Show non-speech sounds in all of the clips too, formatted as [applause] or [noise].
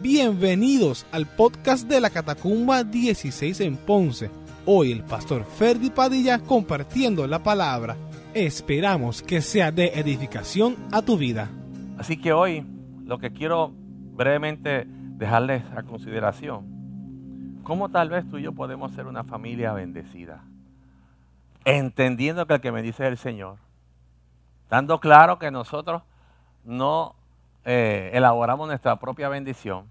Bienvenidos al podcast de la Catacumba 16 en Ponce. Hoy el pastor Ferdi Padilla compartiendo la palabra. Esperamos que sea de edificación a tu vida. Así que hoy lo que quiero brevemente dejarles a consideración, cómo tal vez tú y yo podemos ser una familia bendecida, entendiendo que el que me dice es el Señor, dando claro que nosotros no eh, elaboramos nuestra propia bendición,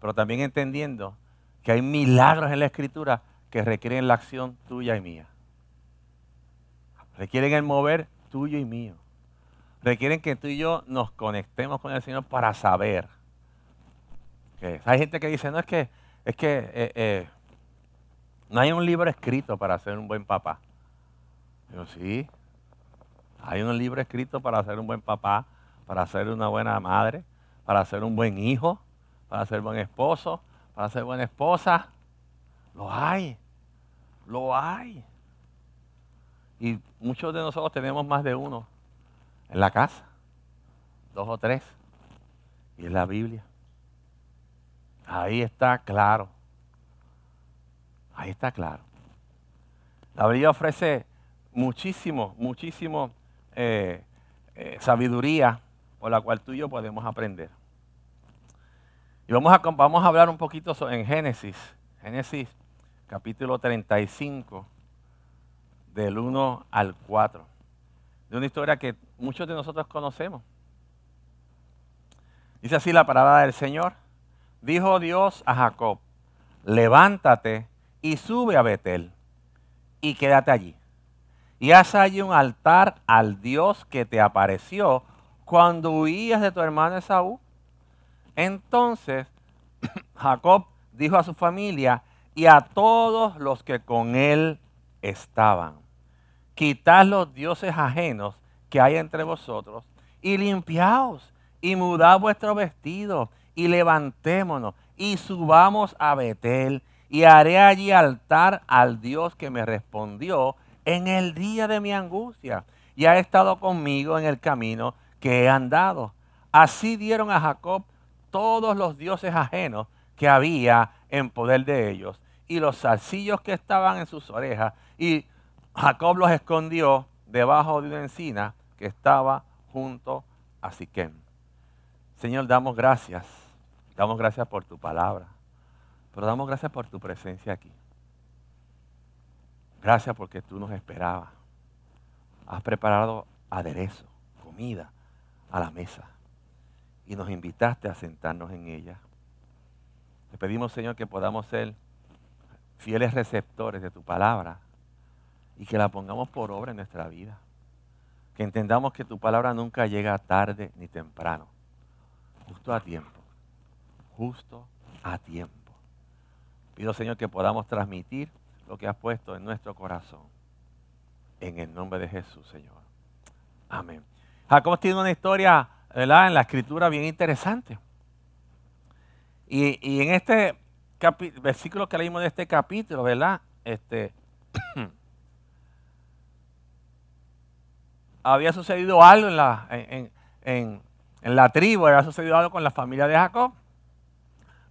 pero también entendiendo que hay milagros en la Escritura que requieren la acción tuya y mía. Requieren el mover tuyo y mío. Requieren que tú y yo nos conectemos con el Señor para saber. Que hay gente que dice, no es que, es que eh, eh, no hay un libro escrito para ser un buen papá. Yo sí, hay un libro escrito para ser un buen papá, para ser una buena madre, para ser un buen hijo, para ser buen esposo, para ser buena esposa. Lo hay, lo hay. Y muchos de nosotros tenemos más de uno en la casa, dos o tres, y en la Biblia. Ahí está claro. Ahí está claro. La Biblia ofrece muchísimo, muchísimo eh, eh, sabiduría por la cual tú y yo podemos aprender. Y vamos a, vamos a hablar un poquito en Génesis, Génesis capítulo 35, del 1 al 4, de una historia que muchos de nosotros conocemos. Dice así la palabra del Señor. Dijo Dios a Jacob, levántate y sube a Betel y quédate allí. Y haz allí un altar al Dios que te apareció cuando huías de tu hermano Esaú. Entonces [clears throat] Jacob dijo a su familia y a todos los que con él estaban, quitad los dioses ajenos que hay entre vosotros y limpiaos y mudad vuestro vestido y levantémonos y subamos a Betel y haré allí altar al Dios que me respondió en el día de mi angustia y ha estado conmigo en el camino que he andado. Así dieron a Jacob todos los dioses ajenos que había en poder de ellos y los zarcillos que estaban en sus orejas. Y Jacob los escondió debajo de una encina que estaba junto a Siquem. Señor, damos gracias. Damos gracias por tu palabra. Pero damos gracias por tu presencia aquí. Gracias porque tú nos esperabas. Has preparado aderezo, comida a la mesa y nos invitaste a sentarnos en ella. Te pedimos, Señor, que podamos ser fieles receptores de tu palabra y que la pongamos por obra en nuestra vida. Que entendamos que tu palabra nunca llega tarde ni temprano, justo a tiempo, justo a tiempo. Pido, Señor, que podamos transmitir lo que has puesto en nuestro corazón. En el nombre de Jesús, Señor. Amén. Jacob tiene una historia en la escritura bien interesante. Y, en este versículo que leímos de este capítulo, ¿verdad? Este, [clears throat] había sucedido algo en la, en, la tribu, había sucedido algo con la familia de Jacob.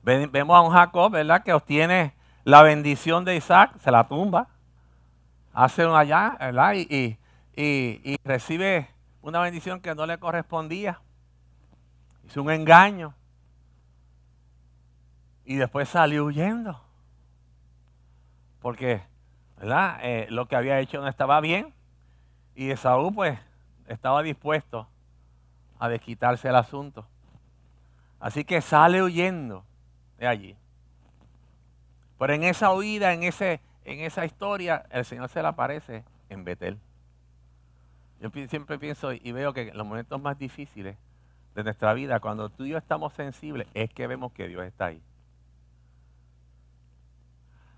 Vemos a un Jacob, ¿verdad? Que obtiene la bendición de Isaac, se la tumba, hace un allá, ¿verdad? y, y recibe una bendición que no le correspondía. Hizo un engaño. Y después salió huyendo. Porque, ¿verdad? Eh, lo que había hecho no estaba bien. Y Esaú, pues, estaba dispuesto a desquitarse el asunto. Así que sale huyendo de allí. Pero en esa huida, en, ese, en esa historia, el Señor se le aparece en Betel. Yo siempre pienso y veo que en los momentos más difíciles de nuestra vida, cuando tú y yo estamos sensibles, es que vemos que Dios está ahí.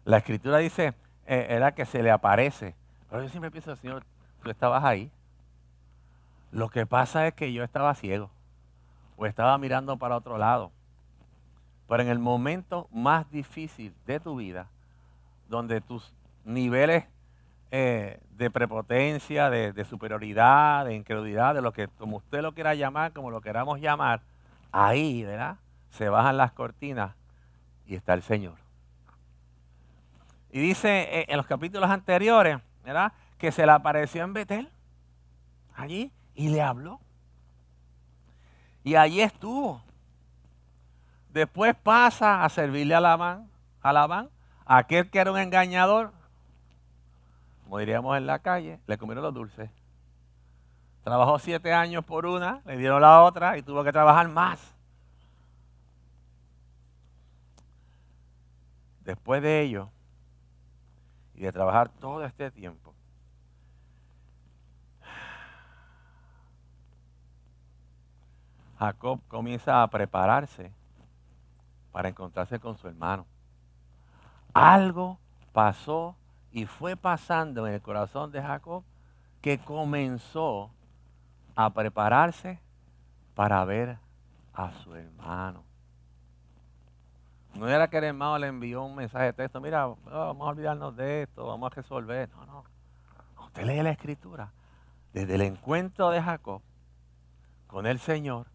La escritura dice, eh, era que se le aparece. Pero yo siempre pienso, Señor, tú estabas ahí. Lo que pasa es que yo estaba ciego o estaba mirando para otro lado. Pero en el momento más difícil de tu vida, donde tus niveles eh, de prepotencia, de, superioridad, de incredulidad, de lo que, como usted lo quiera llamar, como lo queramos llamar, ahí, ¿verdad? se bajan las cortinas y está el Señor. Y dice eh, en los capítulos anteriores, ¿verdad? Que se le apareció en Betel, allí, y le habló. Y allí estuvo. Después pasa a servirle a Labán, a Labán, aquel que era un engañador, como diríamos en la calle, le comieron los dulces. Trabajó siete años por una, le dieron la otra y tuvo que trabajar más. Después de ello, y de trabajar todo este tiempo, Jacob comienza a prepararse para encontrarse con su hermano. Algo pasó y fue pasando en el corazón de Jacob que comenzó a prepararse para ver a su hermano. No era que el hermano le envió un mensaje de texto, mira, oh, vamos a olvidarnos de esto, vamos a resolver. No, no. Usted lee la escritura. Desde el encuentro de Jacob con el Señor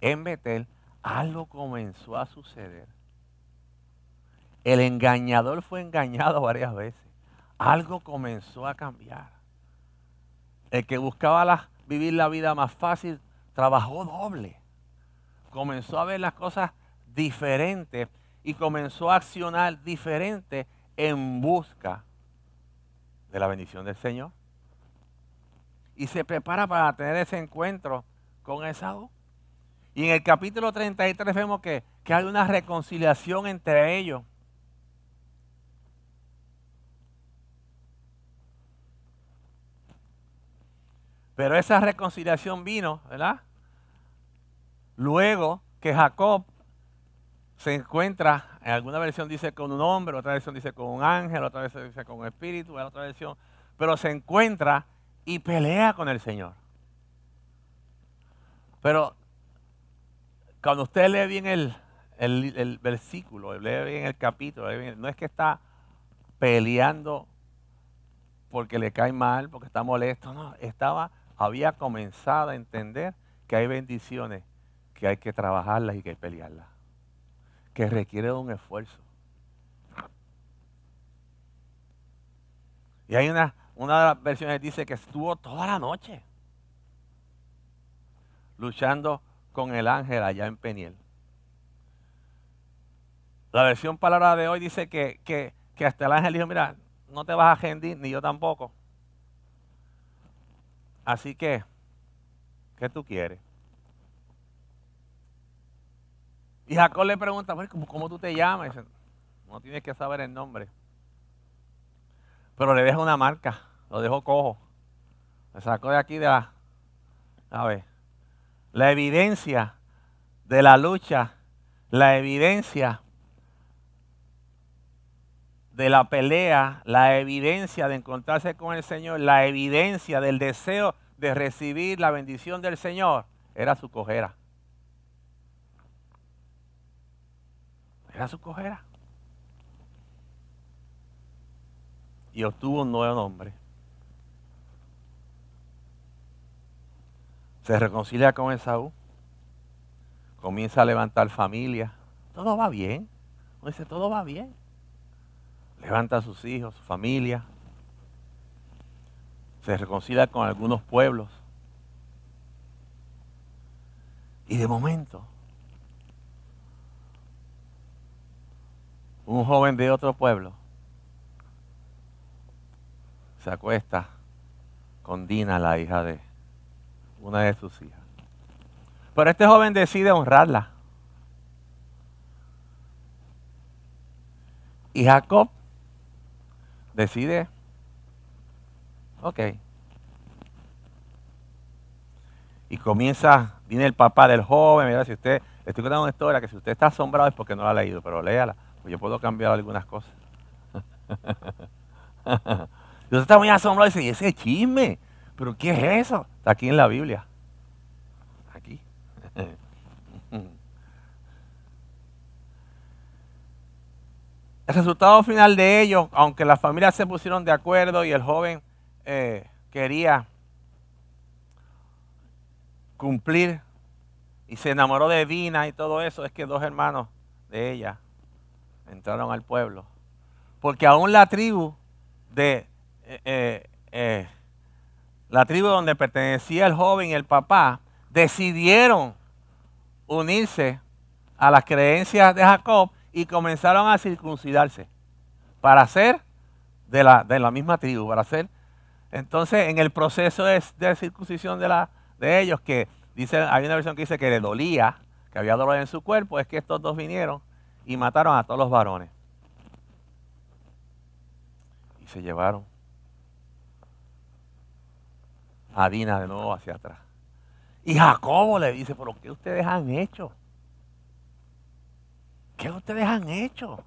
en Betel, algo comenzó a suceder. El engañador fue engañado varias veces. Algo comenzó a cambiar. El que buscaba vivir la vida más fácil trabajó doble. Comenzó a ver las cosas diferentes y comenzó a accionar diferente en busca de la bendición del Señor. Y se prepara para tener ese encuentro con Esaú. Y en el capítulo 33 vemos que, que hay una reconciliación entre ellos. Pero esa reconciliación vino, ¿verdad? Luego que Jacob se encuentra, en alguna versión dice con un hombre, otra versión dice con un ángel, otra versión dice con un espíritu, otra versión, pero se encuentra y pelea con el Señor. Pero cuando usted lee bien el, versículo, lee bien el capítulo, no es que está peleando porque le cae mal, porque está molesto, no, estaba, había comenzado a entender que hay bendiciones que hay que trabajarlas y que hay que pelearlas, que requiere un esfuerzo. Y hay una, una de las versiones que dice que estuvo toda la noche luchando con el ángel allá en Peniel. La versión palabra de hoy dice que, que, que hasta el ángel dijo, mira, no te vas a rendir, ni yo tampoco. Así que, ¿qué tú quieres? Y Jacob le pregunta, ¿cómo, ¿cómo tú te llamas? no tienes que saber el nombre. Pero le deja una marca, lo dejó cojo. Le sacó de aquí de la... A ver la evidencia de la lucha, la evidencia de la pelea, la evidencia de encontrarse con el Señor, la evidencia del deseo de recibir la bendición del Señor, era su cojera. Era su cojera. Y obtuvo un nuevo nombre. Se reconcilia con Esaú. Comienza a levantar familia. Todo va bien. Uno dice, todo va bien. Levanta a sus hijos, su familia. Se reconcilia con algunos pueblos. Y de momento, un joven de otro pueblo se acuesta con Dina, la hija de una de sus hijas. Pero este joven decide honrarla. Y Jacob decide, ok. Y comienza, viene el papá del joven, mira, si usted, estoy contando una historia que si usted está asombrado es porque no la ha leído, pero léala, pues yo puedo cambiar algunas cosas. [laughs] usted está muy asombrado y dice, ¿y ese chisme? ¿Pero qué es eso? Está aquí en la Biblia. Aquí. El resultado final de ello, aunque las familias se pusieron de acuerdo y el joven eh, quería cumplir y se enamoró de Dina y todo eso, es que dos hermanos de ella entraron al pueblo. Porque aún la tribu de eh, eh, la tribu donde pertenecía el joven y el papá, decidieron unirse a las creencias de Jacob y comenzaron a circuncidarse para ser de la, de la misma tribu, para ser. Entonces, en el proceso de, circuncisión de, la, de ellos, que dice, hay una versión que dice que le dolía, que había dolor en su cuerpo, es que estos dos vinieron y mataron a todos los varones. Y se llevaron a Dina de nuevo hacia atrás. Y Jacobo le dice, pero ¿qué ustedes han hecho? ¿Qué ustedes han hecho?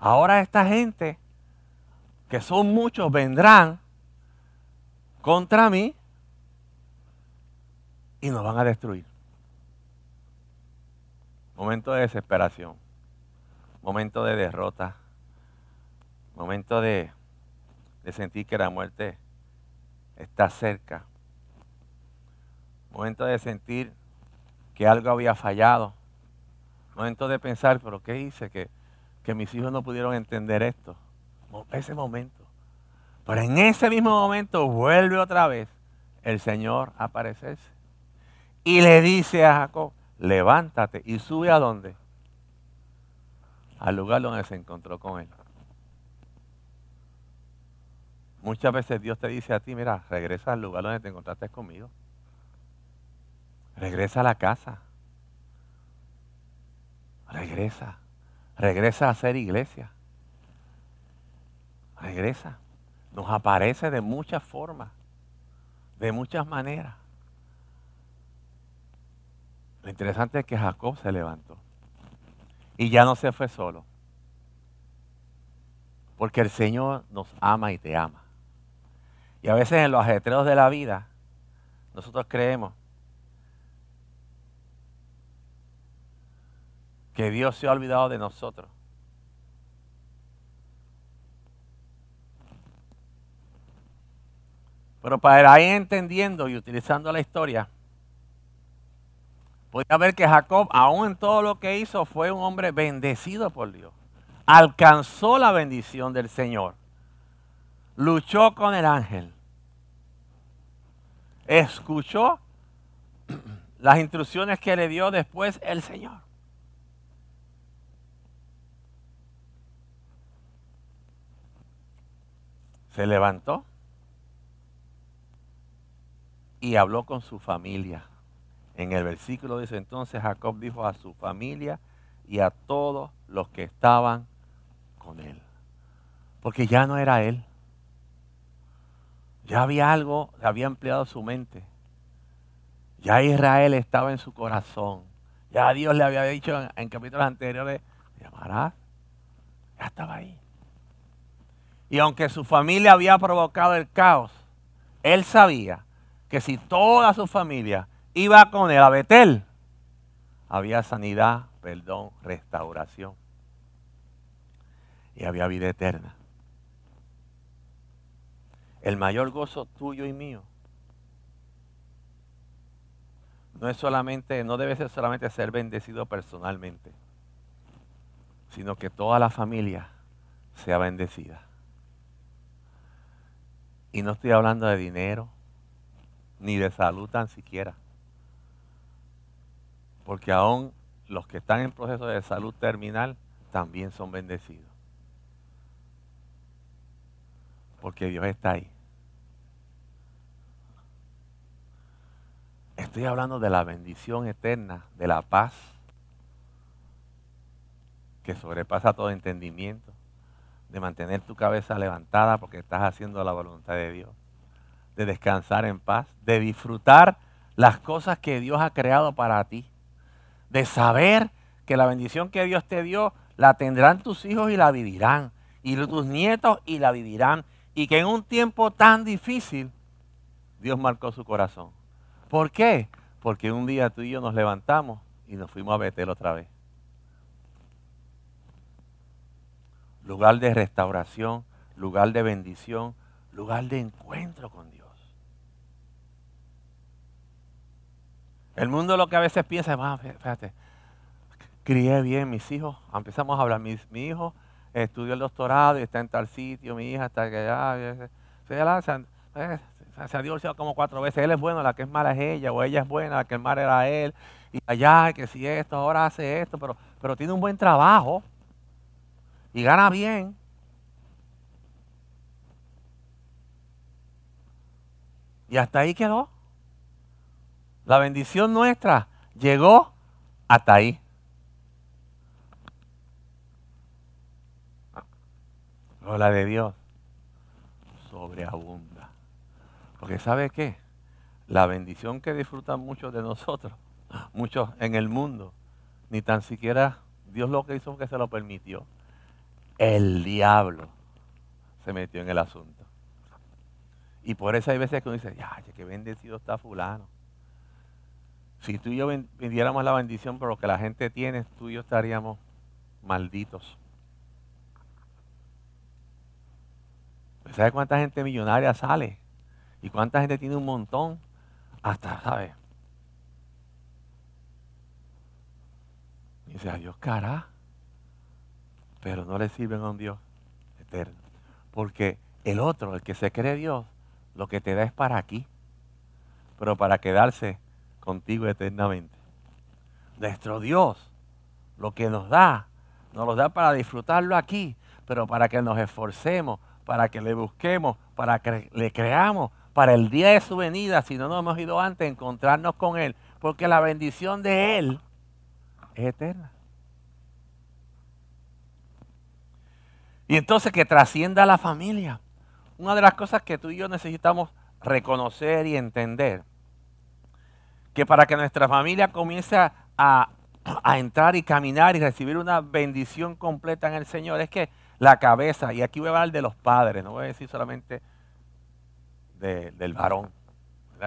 Ahora esta gente, que son muchos, vendrán contra mí y nos van a destruir. Momento de desesperación, momento de derrota, momento de, sentir que la muerte está cerca. Momento de sentir que algo había fallado. Momento de pensar, pero ¿qué hice? Que, que mis hijos no pudieron entender esto. Ese momento. Pero en ese mismo momento vuelve otra vez el Señor a aparecerse. Y le dice a Jacob, levántate y sube a dónde? Al lugar donde se encontró con él. Muchas veces Dios te dice a ti, mira, regresa al lugar donde te encontraste conmigo. Regresa a la casa. Regresa. Regresa a ser iglesia. Regresa. Nos aparece de muchas formas, de muchas maneras. Lo interesante es que Jacob se levantó y ya no se fue solo. Porque el Señor nos ama y te ama. Y a veces en los ajetreos de la vida, nosotros creemos que Dios se ha olvidado de nosotros. Pero para ir entendiendo y utilizando la historia, podía ver que Jacob, aún en todo lo que hizo, fue un hombre bendecido por Dios. Alcanzó la bendición del Señor. Luchó con el ángel escuchó las instrucciones que le dio después el Señor. Se levantó y habló con su familia. En el versículo dice entonces Jacob dijo a su familia y a todos los que estaban con él. Porque ya no era él. Ya había algo, había empleado su mente. Ya Israel estaba en su corazón. Ya Dios le había dicho en, capítulos anteriores, llamarás. Ya estaba ahí. Y aunque su familia había provocado el caos, él sabía que si toda su familia iba con él a Betel, había sanidad, perdón, restauración. Y había vida eterna el mayor gozo tuyo y mío no es solamente, no debe ser solamente ser bendecido personalmente, sino que toda la familia sea bendecida. Y no estoy hablando de dinero, ni de salud tan siquiera. Porque aún los que están en proceso de salud terminal también son bendecidos. Porque Dios está ahí. Estoy hablando de la bendición eterna, de la paz que sobrepasa todo entendimiento, de mantener tu cabeza levantada porque estás haciendo la voluntad de Dios, de descansar en paz, de disfrutar las cosas que Dios ha creado para ti, de saber que la bendición que Dios te dio la tendrán tus hijos y la vivirán, y tus nietos y la vivirán, y que en un tiempo tan difícil Dios marcó su corazón. ¿Por qué? Porque un día tú y yo nos levantamos y nos fuimos a Betel otra vez. Lugar de restauración, lugar de bendición, lugar de encuentro con Dios. El mundo lo que a veces piensa, ah, fíjate, crié bien mis hijos, empezamos a hablar, mi, hijo estudió el doctorado y está en tal sitio, mi hija está allá, se, ha divorciado como cuatro veces, él es bueno, la que es mala es ella, o ella es buena, la que es mala era él, y allá, que si esto, ahora hace esto, pero, pero tiene un buen trabajo y gana bien. Y hasta ahí quedó. La bendición nuestra llegó hasta ahí. Pero la de Dios sobreabunda. Porque ¿sabe qué? La bendición que disfrutan muchos de nosotros, [laughs] muchos en el mundo, ni tan siquiera Dios lo que hizo que se lo permitió. El diablo se metió en el asunto. Y por eso hay veces que uno dice, ya, qué bendecido está fulano. Si tú y yo vendiéramos la bendición por lo que la gente tiene, tú y yo estaríamos malditos. ¿Sabes cuánta gente millonaria sale? ¿Y cuánta gente tiene un montón? Hasta, ¿sabes? Y dice, a Dios cara. Pero no le sirven a un Dios eterno. Porque el otro, el que se cree Dios, lo que te da es para aquí. Pero para quedarse contigo eternamente. Nuestro Dios, lo que nos da, nos lo da para disfrutarlo aquí, pero para que nos esforcemos, para que le busquemos, para que le creamos, para el día de su venida, si no nos hemos ido antes, encontrarnos con Él, porque la bendición de Él es eterna. Y entonces que trascienda la familia. Una de las cosas que tú y yo necesitamos reconocer y entender que para que nuestra familia comience a, entrar y caminar y recibir una bendición completa en el Señor, es que la cabeza, y aquí voy a hablar de los padres, no voy a decir solamente del varón.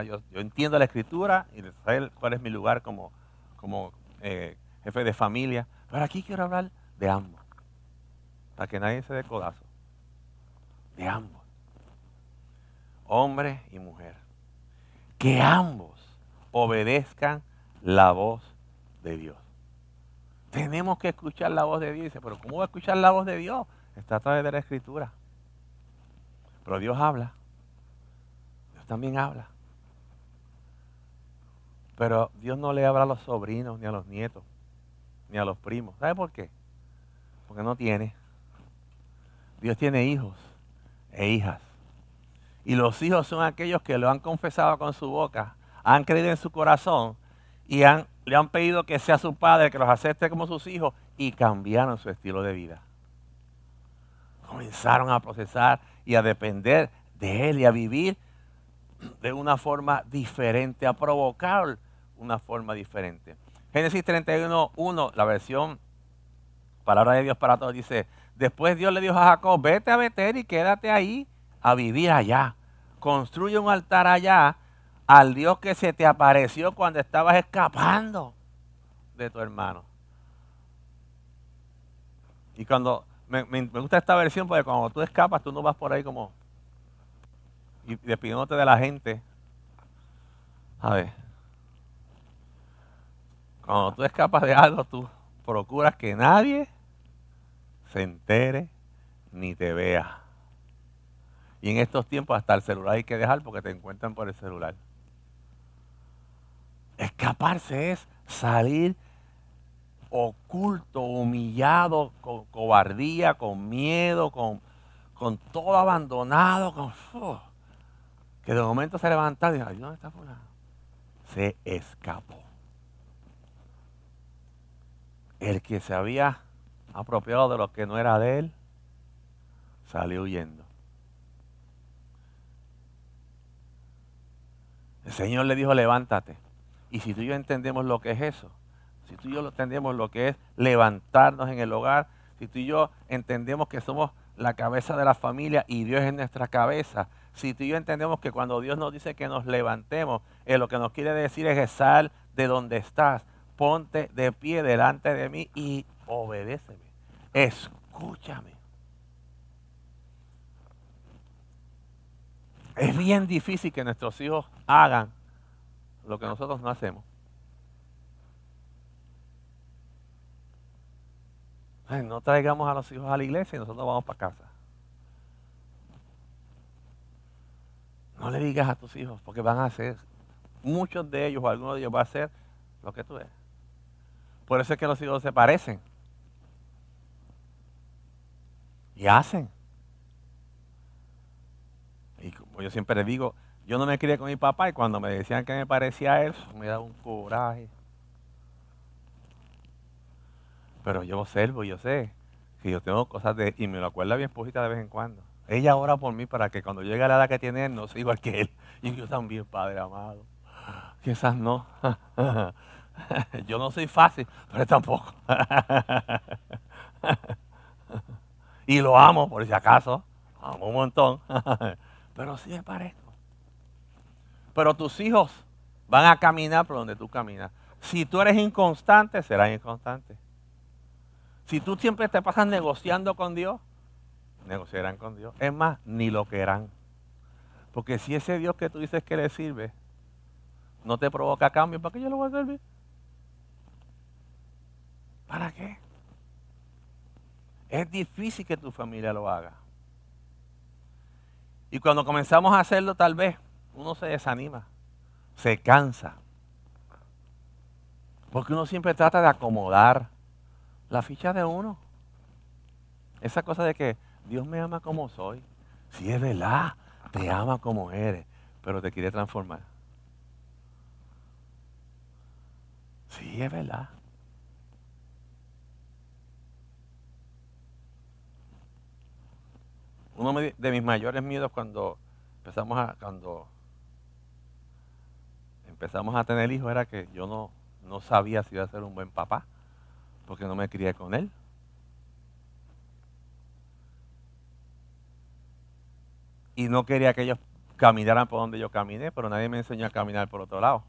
Yo, entiendo la escritura y sé cuál es mi lugar como, como eh, jefe de familia, pero aquí quiero hablar de ambos, para que nadie se dé codazo. De ambos, hombre y mujer. Que ambos obedezcan la voz de Dios. Tenemos que escuchar la voz de Dios. Pero ¿cómo voy a escuchar la voz de Dios? Está a través de la escritura. Pero Dios habla. Dios también habla. Pero Dios no le habla a los sobrinos, ni a los nietos, ni a los primos. ¿Sabe por qué? Porque no tiene. Dios tiene hijos e hijas. Y los hijos son aquellos que lo han confesado con su boca han creído en su corazón y le han pedido que sea su padre, que los acepte como sus hijos y cambiaron su estilo de vida. Comenzaron a procesar y a depender de Él y a vivir de una forma diferente, a provocar una forma diferente. Génesis 31, 1, la versión Palabra de Dios para todos, dice, después Dios le dijo a Jacob, vete a Betel y quédate ahí a vivir allá. Construye un altar allá al Dios que se te apareció cuando estabas escapando de tu hermano. Y cuando me, gusta esta versión porque cuando tú escapas, tú no vas por ahí como y despidiéndote de la gente. A ver. Cuando tú escapas de algo, tú procuras que nadie se entere ni te vea. Y en estos tiempos hasta el celular hay que dejar porque te encuentran por el celular. Escaparse es salir oculto, humillado, con cobardía, con miedo, con, con todo abandonado, con, que de momento se levanta y dice, ¿dónde está fulano? Se escapó. El que se había apropiado de lo que no era de él, salió huyendo. El Señor le dijo, levántate. Y si tú y yo entendemos lo que es eso, si tú y yo entendemos lo que es levantarnos en el hogar, si tú y yo entendemos que somos la cabeza de la familia y Dios es nuestra cabeza, si tú y yo entendemos que cuando Dios nos dice que nos levantemos, eh, lo que nos quiere decir es sal de donde estás, ponte de pie delante de mí y obedéceme, Escúchame. Es bien difícil que nuestros hijos hagan lo que nosotros no hacemos. No traigamos a los hijos a la iglesia y nosotros vamos para casa. No le digas a tus hijos, porque van a hacer, muchos de ellos o algunos de ellos va a hacer lo que tú eres. Por eso es que los hijos se parecen. Y hacen. Y como yo siempre les digo, yo no me crié con mi papá y cuando me decían que me parecía a él, me daba un coraje. Pero yo observo, yo sé que yo tengo cosas de... Y me lo acuerda mi esposita de vez en cuando. Ella ora por mí para que cuando llegue a la edad que tiene él, no sea igual que él. Y yo también, Padre amado. Quizás no. [laughs] yo no soy fácil, pero tampoco. [laughs] y lo amo, por si acaso. Amo un montón. [laughs] pero sí me parezco. Pero tus hijos van a caminar por donde tú caminas. Si tú eres inconstante, serás inconstante. Si tú siempre te pasas negociando con Dios, negociarán con Dios. Es más, ni lo querrán. Porque si ese Dios que tú dices que le sirve no te provoca cambio, ¿para qué yo lo voy a servir? ¿Para qué? Es difícil que tu familia lo haga. Y cuando comenzamos a hacerlo, tal vez uno se desanima, se cansa. Porque uno siempre trata de acomodar la ficha de uno. Esa cosa de que Dios me ama como soy. Si es verdad, te ama como eres, pero te quiere transformar. Sí, es verdad. Uno de mis mayores miedos cuando empezamos a cuando empezamos a tener hijos era que yo no, no sabía si iba a ser un buen papá porque no me crié con él. Y no quería que ellos caminaran por donde yo caminé, pero nadie me enseñó a caminar por otro lado.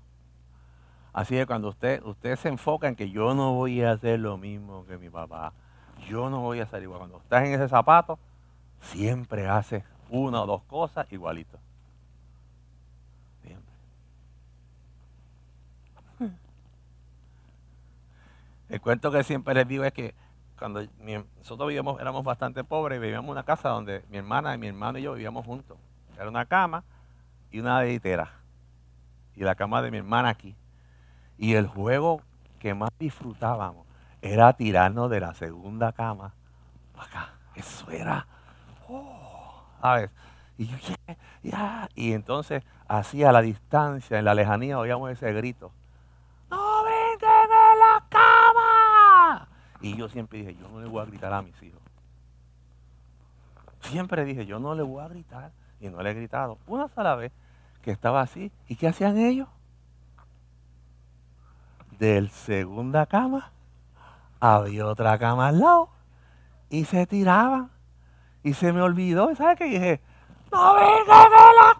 Así que cuando usted, usted se enfoca en que yo no voy a hacer lo mismo que mi papá, yo no voy a ser igual. Cuando estás en ese zapato, siempre haces una o dos cosas igualitos. El cuento que siempre les digo es que cuando nosotros vivíamos, éramos bastante pobres, vivíamos en una casa donde mi hermana y mi hermano y yo vivíamos juntos. Era una cama y una deditera. Y la cama de mi hermana aquí. Y el juego que más disfrutábamos era tirarnos de la segunda cama acá. Eso era. A ver. Y entonces, así a la distancia, en la lejanía, oíamos ese grito. ¡No vengan en la cama! Y yo siempre dije, yo no le voy a gritar a mis hijos. Siempre dije, yo no le voy a gritar. Y no le he gritado. Una sola vez que estaba así. ¿Y qué hacían ellos? Del segunda cama había otra cama al lado. Y se tiraban. Y se me olvidó. ¿Sabes qué dije? ¡No venga,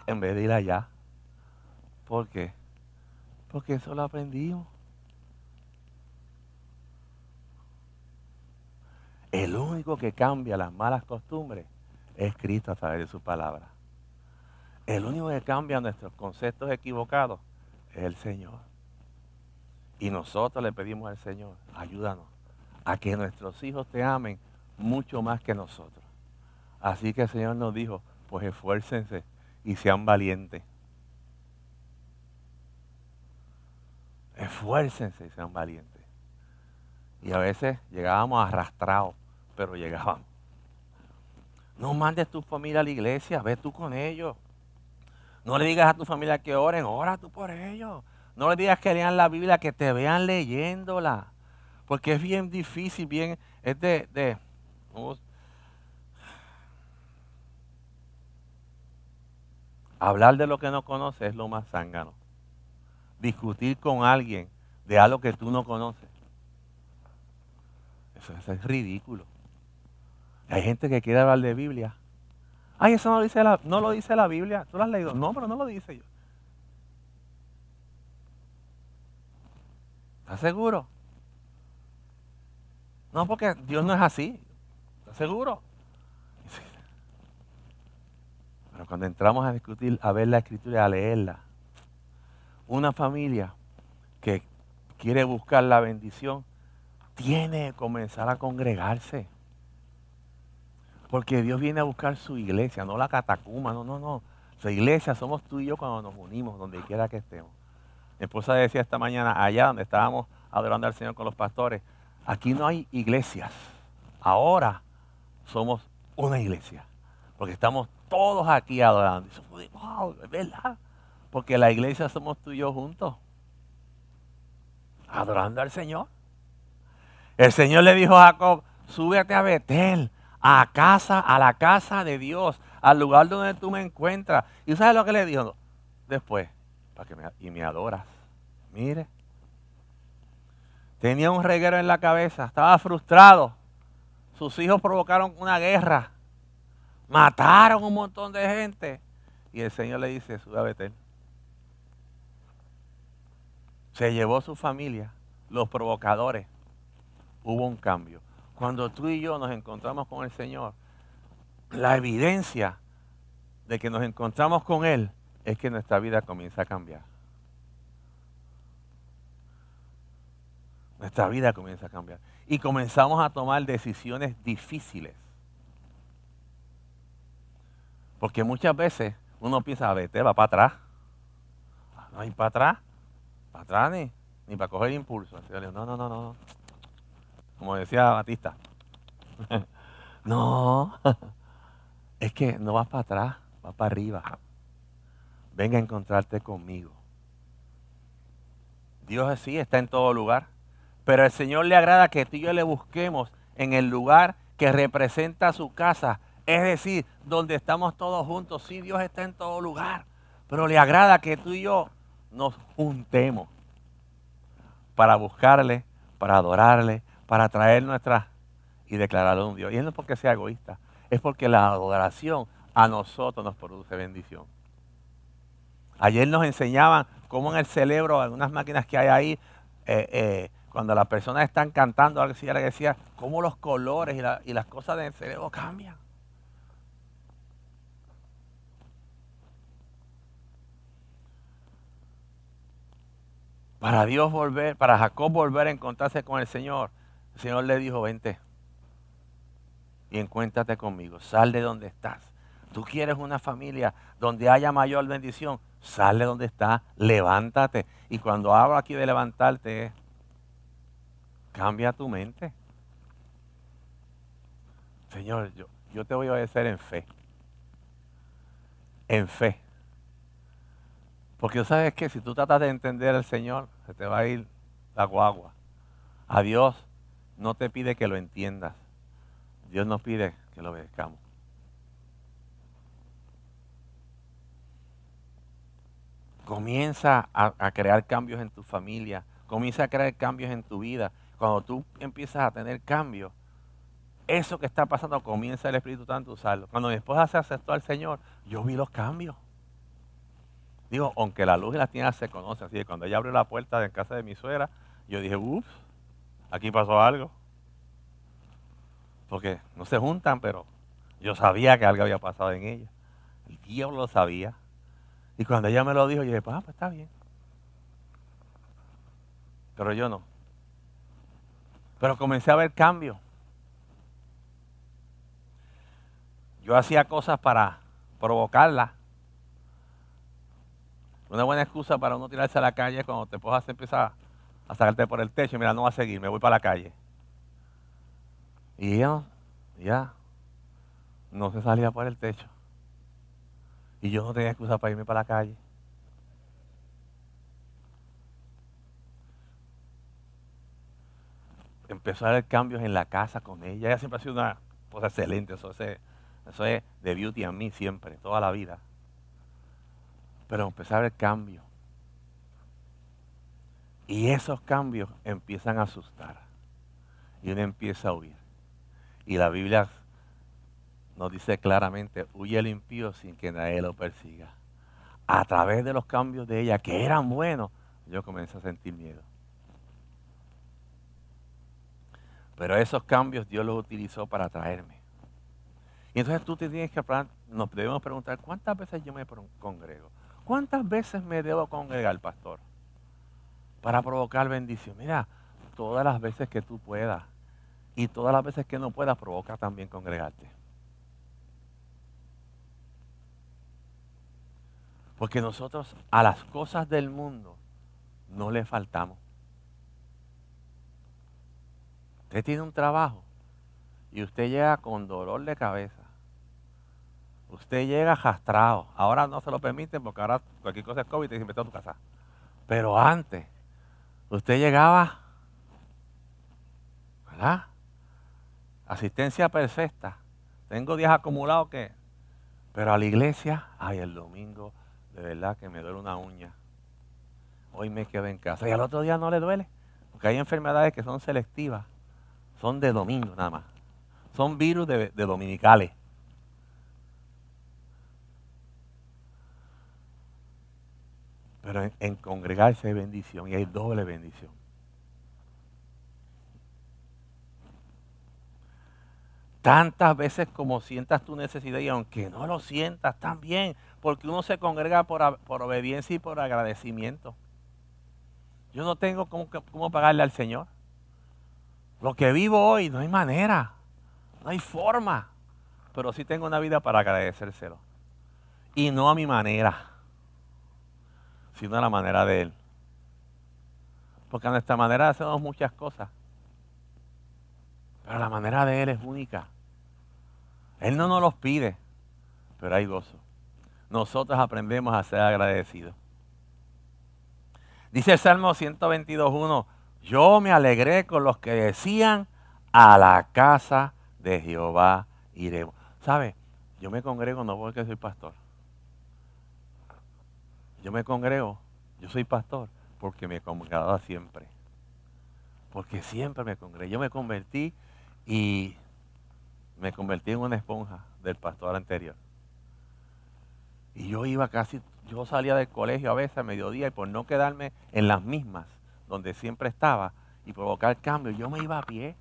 En vez de ir allá. ¿Por qué? Porque eso lo aprendimos. El único que cambia las malas costumbres es Cristo a través de su palabra. El único que cambia nuestros conceptos equivocados es el Señor. Y nosotros le pedimos al Señor, ayúdanos a que nuestros hijos te amen mucho más que nosotros. Así que el Señor nos dijo, pues esfuércense y sean valientes. Esfuércense y sean valientes. Y a veces llegábamos arrastrados, pero llegábamos. No mandes tu familia a la iglesia, ve tú con ellos. No le digas a tu familia que oren, ora tú por ellos. No le digas que lean la Biblia, que te vean leyéndola. Porque es bien difícil, bien, es de, de hablar de lo que no conoces es lo más zángano discutir con alguien de algo que tú no conoces. Eso, es ridículo. Hay gente que quiere hablar de Biblia. Ay, eso no lo dice la, no lo dice la Biblia. ¿Tú lo has leído? No, pero no lo dice yo. ¿Estás seguro? No, porque Dios no es así. ¿Estás seguro? Cuando entramos a discutir, a ver la escritura, a leerla, una familia que quiere buscar la bendición tiene que comenzar a congregarse. Porque Dios viene a buscar su iglesia, no la catacuma, no, no, no. Su iglesia somos tú y yo cuando nos unimos, donde quiera que estemos. Mi esposa decía esta mañana, allá donde estábamos adorando al Señor con los pastores, aquí no hay iglesias. Ahora somos una iglesia. Porque estamos todos aquí adorando. Y wow, es verdad. Porque la iglesia somos tú y yo juntos. Adorando al Señor. El Señor le dijo a Jacob, súbete a Betel, a casa, a la casa de Dios, al lugar donde tú me encuentras. ¿Y sabes lo que le dijo? Después, para que me, y me adoras. Mire. Tenía un reguero en la cabeza, estaba frustrado. Sus hijos provocaron una guerra. Mataron un montón de gente. Y el Señor le dice, sube a Betel. Se llevó su familia, los provocadores hubo un cambio. Cuando tú y yo nos encontramos con el Señor, la evidencia de que nos encontramos con Él es que nuestra vida comienza a cambiar. Nuestra vida comienza a cambiar. Y comenzamos a tomar decisiones difíciles. Porque muchas veces uno piensa, a vete, va para atrás. No hay para atrás. Para atrás ni, ni para coger impulso. No, no, no, no como decía Batista. [laughs] no, [laughs] es que no vas para atrás, vas para arriba. Venga a encontrarte conmigo. Dios así está en todo lugar, pero al Señor le agrada que tú y yo le busquemos en el lugar que representa su casa, es decir, donde estamos todos juntos. Sí, Dios está en todo lugar, pero le agrada que tú y yo nos juntemos para buscarle, para adorarle, para traer nuestra y declararlo un Dios. Y no es porque sea egoísta, es porque la adoración a nosotros nos produce bendición. Ayer nos enseñaban cómo en el cerebro, algunas máquinas que hay ahí, eh, eh, cuando las personas están cantando, algo así, decía, cómo los colores y las cosas del cerebro cambian. Para Dios volver, para Jacob volver a encontrarse con el Señor, el Señor le dijo, vente y encuéntrate conmigo, sal de donde estás. Tú quieres una familia donde haya mayor bendición, sal de donde estás, levántate. Y cuando hablo aquí de levantarte, cambia tu mente. Señor, yo, yo te voy a obedecer en fe. En fe. Porque sabes que si tú tratas de entender al Señor, se te va a ir la guagua. A Dios no te pide que lo entiendas. Dios nos pide que lo obedezcamos. Comienza a, crear cambios en tu familia. Comienza a crear cambios en tu vida. Cuando tú empiezas a tener cambios, eso que está pasando comienza el Espíritu Santo a usarlo. Cuando mi esposa se aceptó al Señor, yo vi los cambios. Digo, aunque la luz y las tinieblas se conocen, así que cuando ella abrió la puerta de casa de mi suegra, yo dije, uff, aquí pasó algo. Porque no se juntan, pero yo sabía que algo había pasado en ella. El diablo lo sabía. Y cuando ella me lo dijo, yo dije, pues, ah, pues está bien. Pero yo no. Pero comencé a ver cambios. Yo hacía cosas para provocarla. Una buena excusa para uno tirarse a la calle cuando te puedas empezar a sacarte por el techo. Mira, no va a seguir, me voy para la calle. Y ella ya no se salía por el techo. Y yo no tenía excusa para irme para la calle. Empezó a haber cambios en la casa con ella. Ella siempre ha sido una cosa excelente. Eso es, eso es de beauty a mí siempre, toda la vida. Pero empezó a haber cambios. Y esos cambios empiezan a asustar. Y uno empieza a huir. Y la Biblia nos dice claramente, huye el impío sin que nadie lo persiga. A través de los cambios de ella, que eran buenos, yo comencé a sentir miedo. Pero esos cambios Dios los utilizó para traerme. Y entonces tú te tienes que, nos debemos preguntar, ¿cuántas veces yo me congrego? ¿Cuántas veces me debo congregar, pastor? para provocar bendición. Mira, todas las veces que tú puedas. Y todas las veces que no puedas, provoca también congregarte. Porque nosotros a las cosas del mundo no le faltamos. Usted tiene un trabajo y usted llega con dolor de cabeza. Usted llega jastrado. Ahora no se lo permiten porque ahora cualquier cosa es COVID y te dicen, a tu casa. Pero antes, usted llegaba, ¿verdad? Asistencia perfecta. Tengo días acumulados que... Pero a la iglesia, ay, el domingo de verdad que me duele una uña. Hoy me quedo en casa. Y al otro día no le duele. Porque hay enfermedades que son selectivas. Son de domingo nada más. Son virus de, dominicales. Pero en, congregarse hay bendición y hay doble bendición. Tantas veces como sientas tu necesidad y aunque no lo sientas también, porque uno se congrega por, obediencia y por agradecimiento. Yo no tengo cómo, pagarle al Señor. Lo que vivo hoy no hay manera, no hay forma, pero sí tengo una vida para agradecérselo. Y no a mi manera, sino a la manera de Él. Porque a nuestra manera hacemos muchas cosas, pero la manera de Él es única. Él no nos los pide, pero hay gozo nosotros aprendemos a ser agradecidos. Dice el Salmo 122.1, yo me alegré con los que decían, a la casa de Jehová iremos. ¿Sabe? Yo me congrego no porque soy pastor. Yo me congrego, yo soy pastor porque me he congregado siempre. Porque siempre me congregué. Yo me convertí y me convertí en una esponja del pastor anterior. Y yo iba casi, yo salía del colegio a veces a mediodía y por no quedarme en las mismas donde siempre estaba y provocar cambio, yo me iba a pie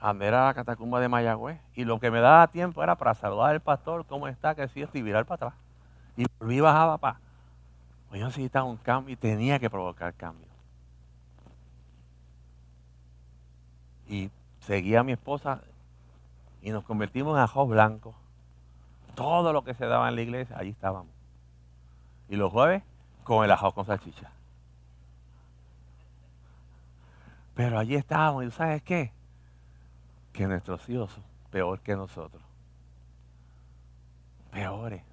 a ver a la catacumba de Mayagüez. Y lo que me daba tiempo era para saludar al pastor, ¿cómo está? Que sí, y virar para atrás. Y volví y bajaba para. Pues yo necesitaba un cambio y tenía que provocar cambio. Y seguía a mi esposa y nos convertimos en ajos blancos. Todo lo que se daba en la iglesia, allí estábamos. Y los jueves, con el ajo con salchicha. Pero allí estábamos, y ¿sabes qué? Que nuestros hijos son peor que nosotros. Peores.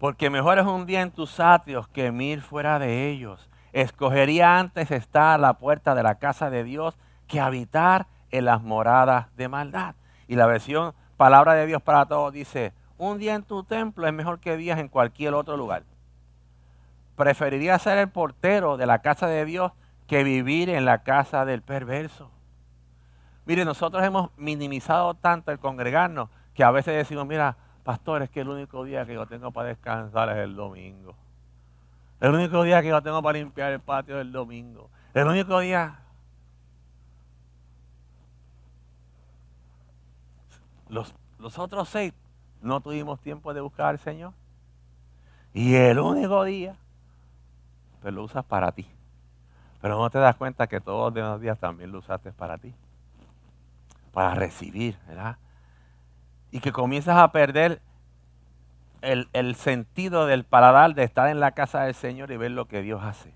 Porque mejor es un día en tus atrios que mil fuera de ellos. Escogería antes estar a la puerta de la casa de Dios que habitar en las moradas de maldad. Y la versión Palabra de Dios para todos dice, un día en tu templo es mejor que días en cualquier otro lugar. Preferiría ser el portero de la casa de Dios que vivir en la casa del perverso. Mire, nosotros hemos minimizado tanto el congregarnos que a veces decimos, mira, pastor, es que el único día que yo tengo para descansar es el domingo. El único día que yo tengo para limpiar el patio es el domingo. El único día Los, otros seis no tuvimos tiempo de buscar al Señor. Y el único día, pues lo usas para ti. Pero no te das cuenta que todos los demás días también lo usaste para ti. Para recibir, ¿verdad? Y que comienzas a perder el, el, sentido del paladar de estar en la casa del Señor y ver lo que Dios hace.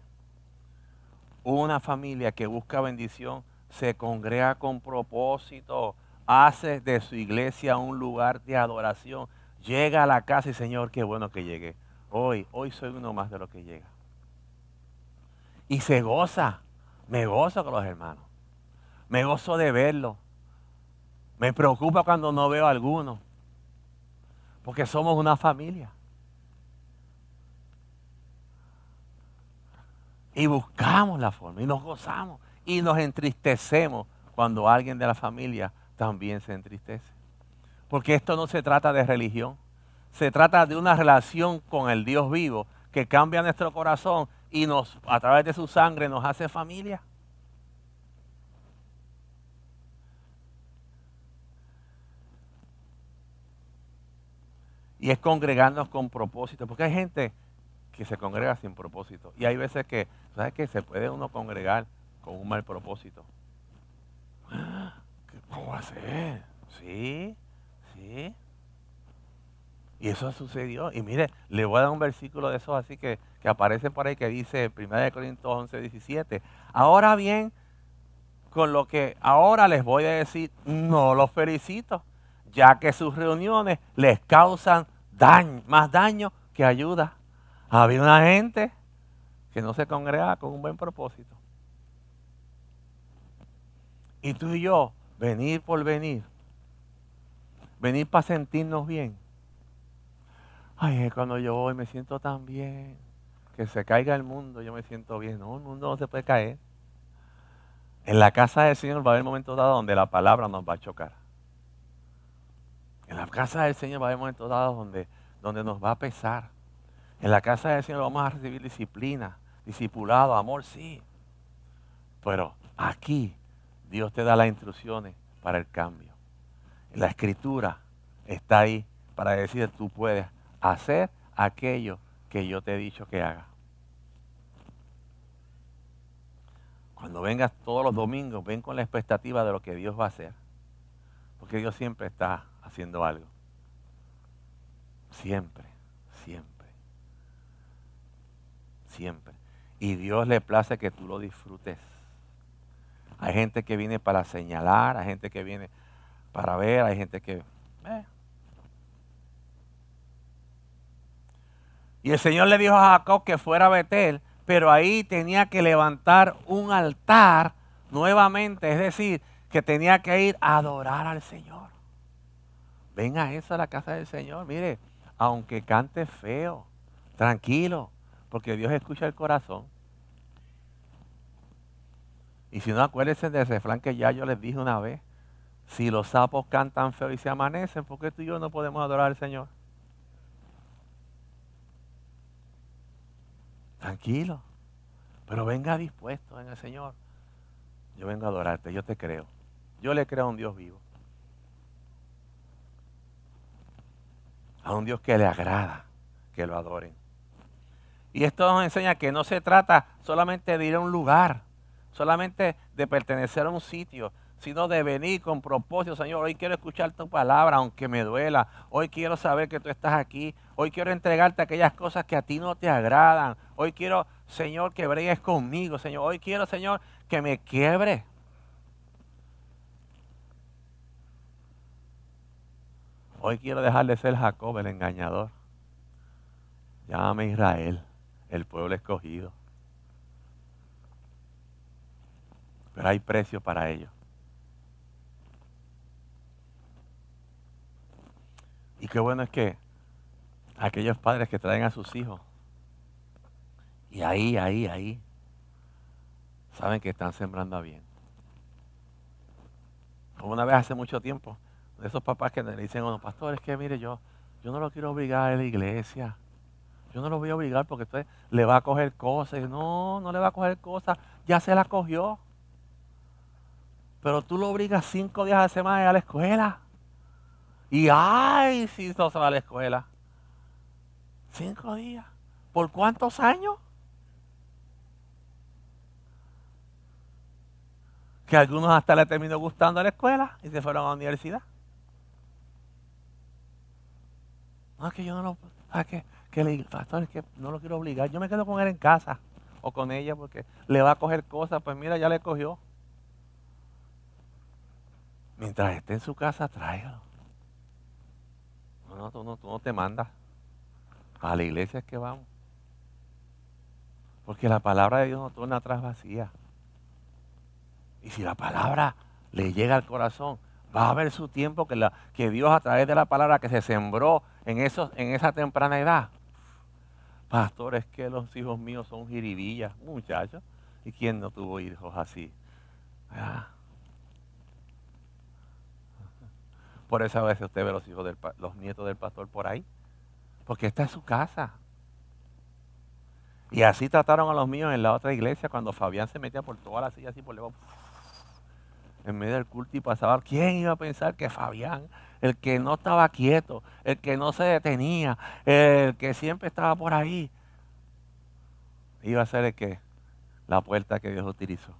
Una familia que busca bendición se congrega con propósito, hace de su iglesia un lugar de adoración. Llega a la casa y Señor, qué bueno que llegué. Hoy, hoy soy uno más de lo que llega. Y se goza, me gozo con los hermanos. Me gozo de verlo. Me preocupa cuando no veo a alguno. Porque somos una familia. Y buscamos la forma y nos gozamos y nos entristecemos cuando alguien de la familia también se entristece. Porque esto no se trata de religión, se trata de una relación con el Dios vivo que cambia nuestro corazón y nos a través de su sangre nos hace familia. Y es congregarnos con propósito, porque hay gente que se congrega sin propósito. Y hay veces que, ¿sabes qué? Se puede uno congregar con un mal propósito. [gasps] ¿Cómo va a ser? Sí, sí. Y eso sucedió. Y mire, le voy a dar un versículo de esos así que, que aparece por ahí que dice 1 Corintios 11, 17. Ahora bien, con lo que ahora les voy a decir, no los felicito, ya que sus reuniones les causan daño, más daño que ayuda. Había una gente que no se congregaba con un buen propósito. Y tú y yo, venir por venir, venir para sentirnos bien. Ay, cuando yo voy me siento tan bien. Que se caiga el mundo, yo me siento bien. No, el mundo no se puede caer. En la casa del Señor va a haber momentos dados donde la palabra nos va a chocar. En la casa del Señor va a haber momentos dados donde, donde nos va a pesar. En la casa del Señor vamos a recibir disciplina, discipulado, amor, sí. Pero aquí Dios te da las instrucciones para el cambio. La escritura está ahí para decir tú puedes hacer aquello que yo te he dicho que haga. Cuando vengas todos los domingos, ven con la expectativa de lo que Dios va a hacer. Porque Dios siempre está haciendo algo. Siempre, siempre. Siempre. Y Dios le place que tú lo disfrutes. Hay gente que viene para señalar, hay gente que viene para ver, hay gente que... Eh. Y el Señor le dijo a Jacob que fuera a Betel pero ahí tenía que levantar un altar nuevamente, es decir, que tenía que ir a adorar al Señor. Venga eso a la casa del Señor, mire, aunque cante feo, tranquilo, porque Dios escucha el corazón. Y si no, acuérdense de ese refrán que ya yo les dije una vez. Si los sapos cantan feo y se amanecen, ¿por qué tú y yo no podemos adorar al Señor? Tranquilo. Pero venga dispuesto en el Señor. Yo vengo a adorarte, yo te creo. Yo le creo a un Dios vivo. A un Dios que le agrada que lo adoren. Y esto nos enseña que no se trata solamente de ir a un lugar, solamente de pertenecer a un sitio, sino de venir con propósito, Señor. Hoy quiero escuchar tu palabra, aunque me duela. Hoy quiero saber que tú estás aquí. Hoy quiero entregarte aquellas cosas que a ti no te agradan. Hoy quiero, Señor, que bregues conmigo, Señor. Hoy quiero, Señor, que me quiebre. Hoy quiero dejar de ser Jacob, el engañador. Llámame Israel, el pueblo escogido. Pero hay precio para ello. Y qué bueno es que aquellos padres que traen a sus hijos, y ahí, ahí, ahí, saben que están sembrando a bien. Una vez hace mucho tiempo, de esos papás que le dicen a unos pastores que mire, yo, yo no lo quiero obligar a la iglesia. Yo no lo voy a obligar porque usted le va a coger cosas. no, no le va a coger cosas. Ya se la cogió. Pero tú lo obligas cinco días a la semana a la escuela. Y ay, si no se va a la escuela. Cinco días. ¿Por cuántos años? Que algunos hasta le terminó gustando a la escuela y se fueron a la universidad. No, es que yo no lo. Ah, que, que el pastor es que no lo quiero obligar. Yo me quedo con él en casa o con ella porque le va a coger cosas. Pues mira, ya le cogió. Mientras esté en su casa, tráigalo. No, tú no, tú no te mandas. A la iglesia es que vamos. Porque la palabra de Dios no torna atrás vacía. Y si la palabra le llega al corazón, va a haber su tiempo que, la, que Dios a través de la palabra que se sembró en, esos, en esa temprana edad. Pastor, es que los hijos míos son jiribillas, muchachos. ¿Y quién no tuvo hijos así? Ah. Por eso a veces usted ve los hijos del, los nietos del pastor por ahí. Porque esta es su casa. Y así trataron a los míos en la otra iglesia cuando Fabián se metía por todas las sillas y por luego en medio del culto y pasaba. ¿Quién iba a pensar que Fabián, el que no estaba quieto, el que no se detenía, el que siempre estaba por ahí, iba a ser el que la puerta que Dios utilizó.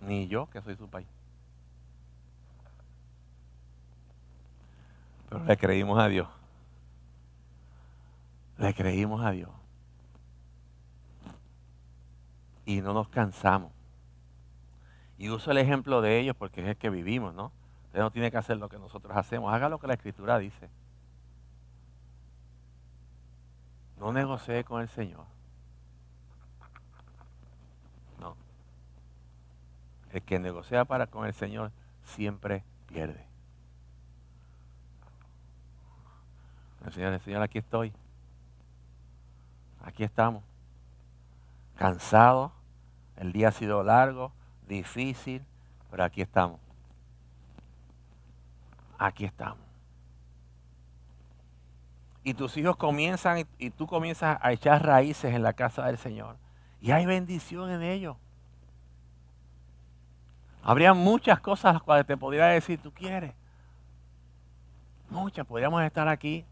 Ni yo, que soy su país. Pero le creímos a Dios. Le creímos a Dios. Y no nos cansamos. Y uso el ejemplo de ellos porque es el que vivimos, ¿no? Usted no tiene que hacer lo que nosotros hacemos. Haga lo que la Escritura dice. No negocie con el Señor. No. El que negocia para con el Señor siempre pierde. El Señor, el Señor, aquí estoy. Aquí estamos. Cansados. El día ha sido largo, difícil, pero aquí estamos. Aquí estamos. Y tus hijos comienzan y, tú comienzas a echar raíces en la casa del Señor. Y hay bendición en ellos. Habría muchas cosas las cuales te podría decir, tú quieres. Muchas, podríamos estar aquí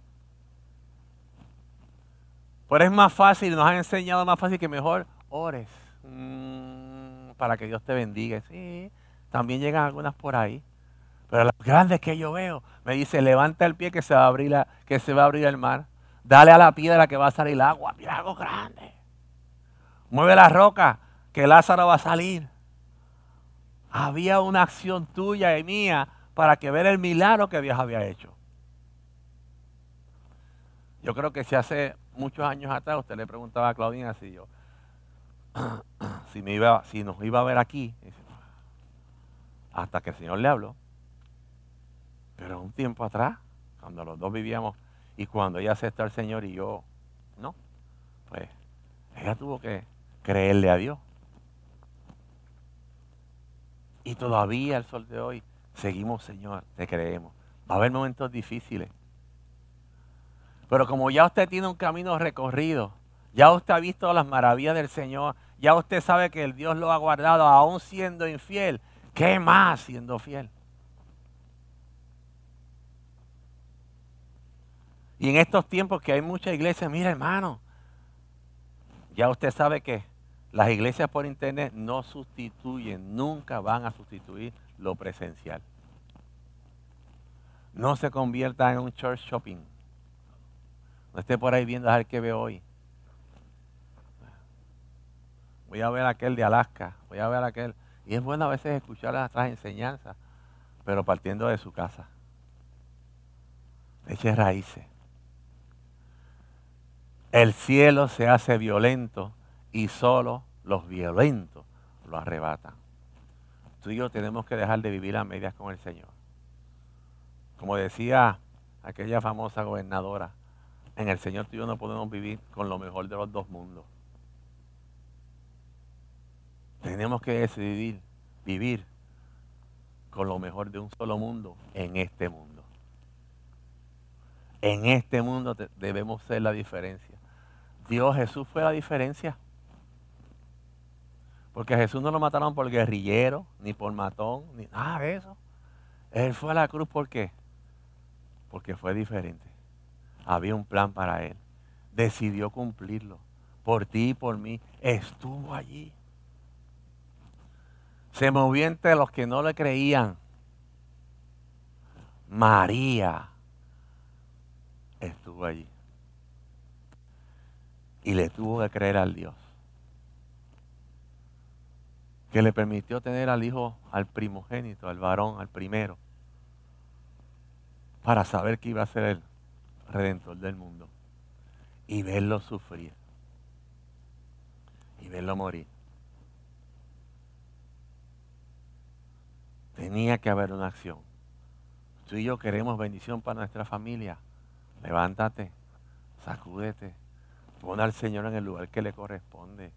pero es más fácil, nos han enseñado más fácil que mejor ores mm, para que Dios te bendiga. Sí, también llegan algunas por ahí. Pero las grandes que yo veo, me dice, levanta el pie que se va a abrir, la, que se va a abrir el mar. Dale a la piedra que va a salir el agua. Mira algo grande. Mueve la roca que Lázaro va a salir. Había una acción tuya y mía para que ver el milagro que Dios había hecho. Yo creo que se hace muchos años atrás usted le preguntaba a Claudina si yo, si, me iba, si nos iba a ver aquí, hasta que el Señor le habló. Pero un tiempo atrás, cuando los dos vivíamos y cuando ella aceptó al Señor y yo no, pues ella tuvo que creerle a Dios. Y todavía al sol de hoy seguimos, Señor, te creemos. Va a haber momentos difíciles. Pero como ya usted tiene un camino recorrido, ya usted ha visto las maravillas del Señor, ya usted sabe que el Dios lo ha guardado aún siendo infiel, ¿qué más siendo fiel? Y en estos tiempos que hay muchas iglesias, mira hermano, ya usted sabe que las iglesias por internet no sustituyen, nunca van a sustituir lo presencial. No se convierta en un church shopping. No esté por ahí viendo a ver qué veo hoy. Voy a ver aquel de Alaska, voy a ver aquel. Y es bueno a veces escuchar las enseñanzas, pero partiendo de su casa. Eche raíces. El cielo se hace violento y solo los violentos lo arrebatan. Tú y yo tenemos que dejar de vivir a medias con el Señor. Como decía aquella famosa gobernadora, en el Señor tú y yo no podemos vivir con lo mejor de los dos mundos. Tenemos que decidir vivir con lo mejor de un solo mundo en este mundo. En este mundo debemos ser la diferencia. Dios Jesús fue la diferencia. Porque a Jesús no lo mataron por guerrillero, ni por matón, ni nada de eso. Él fue a la cruz. Porque fue diferente había un plan para él. Decidió cumplirlo. Por ti y por mí. Estuvo allí. Se movió entre los que no le creían. María estuvo allí. Y le tuvo que creer al Dios. Que le permitió tener al hijo, al primogénito, al varón, al primero. Para saber que iba a ser él redentor del mundo y verlo sufrir y verlo morir. Tenía que haber una acción. Tú y yo queremos bendición para nuestra familia. Levántate, sacúdete, pon al Señor en el lugar que le corresponde.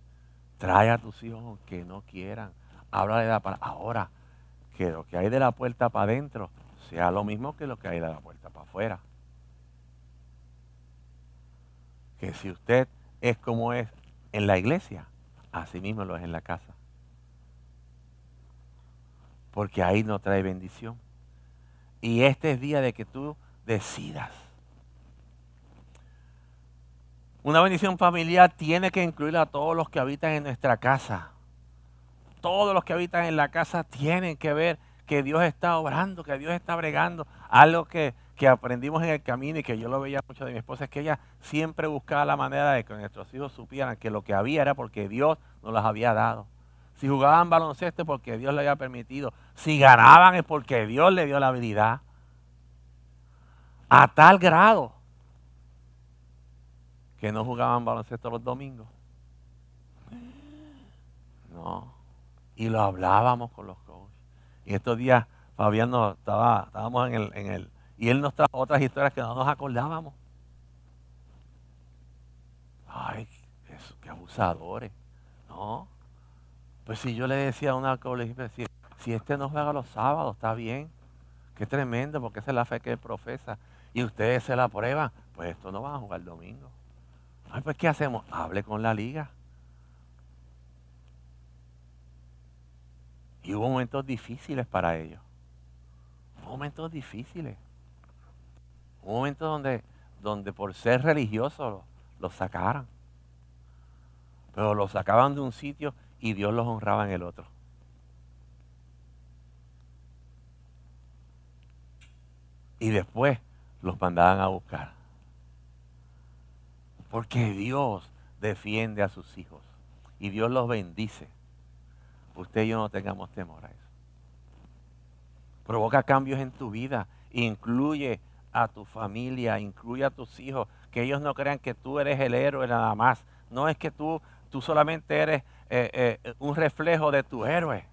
Trae a tus hijos que no quieran. Habla de la para ahora que lo que hay de la puerta para adentro sea lo mismo que lo que hay de la puerta para afuera. que si usted es como es en la iglesia, así mismo lo es en la casa. Porque ahí no trae bendición. Y este es día de que tú decidas Una bendición familiar tiene que incluir a todos los que habitan en nuestra casa. Todos los que habitan en la casa tienen que ver que Dios está obrando, que Dios está bregando. Algo que, que aprendimos en el camino y que yo lo veía mucho de mi esposa es que ella siempre buscaba la manera de que nuestros hijos supieran que lo que había era porque Dios nos las había dado. Si jugaban baloncesto es porque Dios le había permitido. Si ganaban es porque Dios le dio la habilidad. A tal grado que no jugaban baloncesto los domingos. No. Y lo hablábamos con los coaches. Y estos días Fabián nos estaba, estábamos en el, en el, y él nos trajo otras historias que no nos acordábamos. Ay, qué abusadores. No. Pues si yo le decía a una colegio, si, si este no juega los sábados, está bien. Qué tremendo, porque esa es la fe que él profesa. Y ustedes se la prueban, pues esto no van a jugar domingo. Ay, pues ¿qué hacemos? Hable con la liga. Y hubo momentos difíciles para ellos. Momentos difíciles. Un momento donde, donde por ser religiosos los sacaran. Pero los sacaban de un sitio y Dios los honraba en el otro. Y después los mandaban a buscar. Porque Dios defiende a sus hijos y Dios los bendice. Usted y yo no tengamos temor a eso. Provoca cambios en tu vida. Incluye a tu familia, incluye a tus hijos. Que ellos no crean que tú eres el héroe nada más. No es que tú, tú solamente eres eh, eh, un reflejo de tu héroe.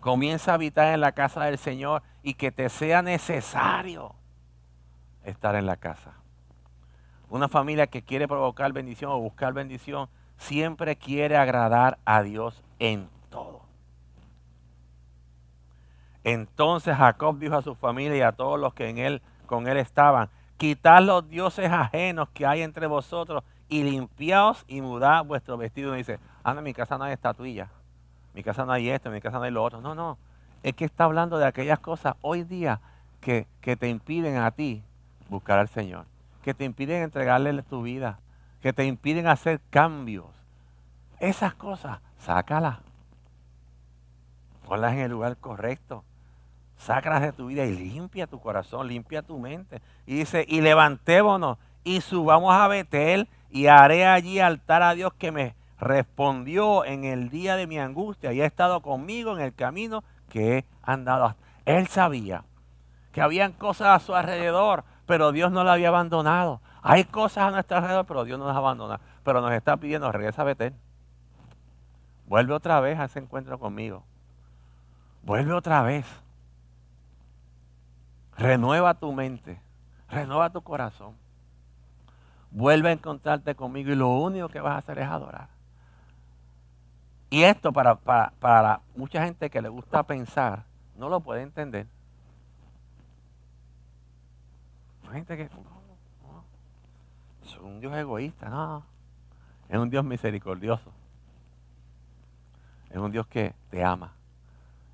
Comienza a habitar en la casa del Señor y que te sea necesario estar en la casa. Una familia que quiere provocar bendición o buscar bendición siempre quiere agradar a Dios en todo. Entonces Jacob dijo a su familia y a todos los que en él, con él estaban, quitad los dioses ajenos que hay entre vosotros y limpiaos y mudad vuestro vestido. Y dice, anda, mi casa no hay estatuilla, mi casa no hay esto, mi casa no hay lo otro. No, no, es que está hablando de aquellas cosas hoy día que, que te impiden a ti buscar al Señor, que te impiden entregarle tu vida, que te impiden hacer cambios. Esas cosas, sácalas. Ponlas en el lugar correcto. Sácalas de tu vida y limpia tu corazón, limpia tu mente. Y dice, y levantémonos y subamos a Betel y haré allí altar a Dios que me respondió en el día de mi angustia y ha estado conmigo en el camino que he andado. Él sabía que habían cosas a su alrededor, pero Dios no la había abandonado. Hay cosas a nuestro alrededor, pero Dios no nos abandona. Pero nos está pidiendo, regresa a Betel. Vuelve otra vez a ese encuentro conmigo. Vuelve otra vez. Renueva tu mente. Renueva tu corazón vuelve a encontrarte conmigo y lo único que vas a hacer es adorar. Y esto para, para, mucha gente que le gusta pensar, no lo puede entender. Hay gente que es un Dios egoísta, no. Es un Dios misericordioso. Es un Dios que te ama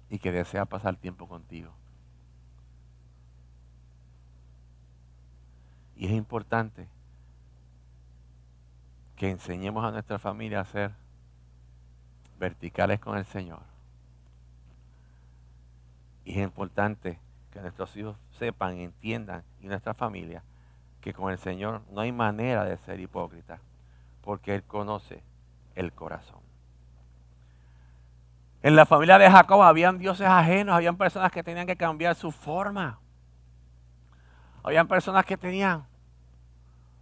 y que desea pasar tiempo contigo. Y es importante que enseñemos a nuestra familia a ser verticales con el Señor. Y es importante que nuestros hijos sepan, entiendan, y nuestra familia, que con el Señor no hay manera de ser hipócrita, porque Él conoce el corazón. En la familia de Jacob habían dioses ajenos, habían personas que tenían que cambiar su forma. Habían personas que tenían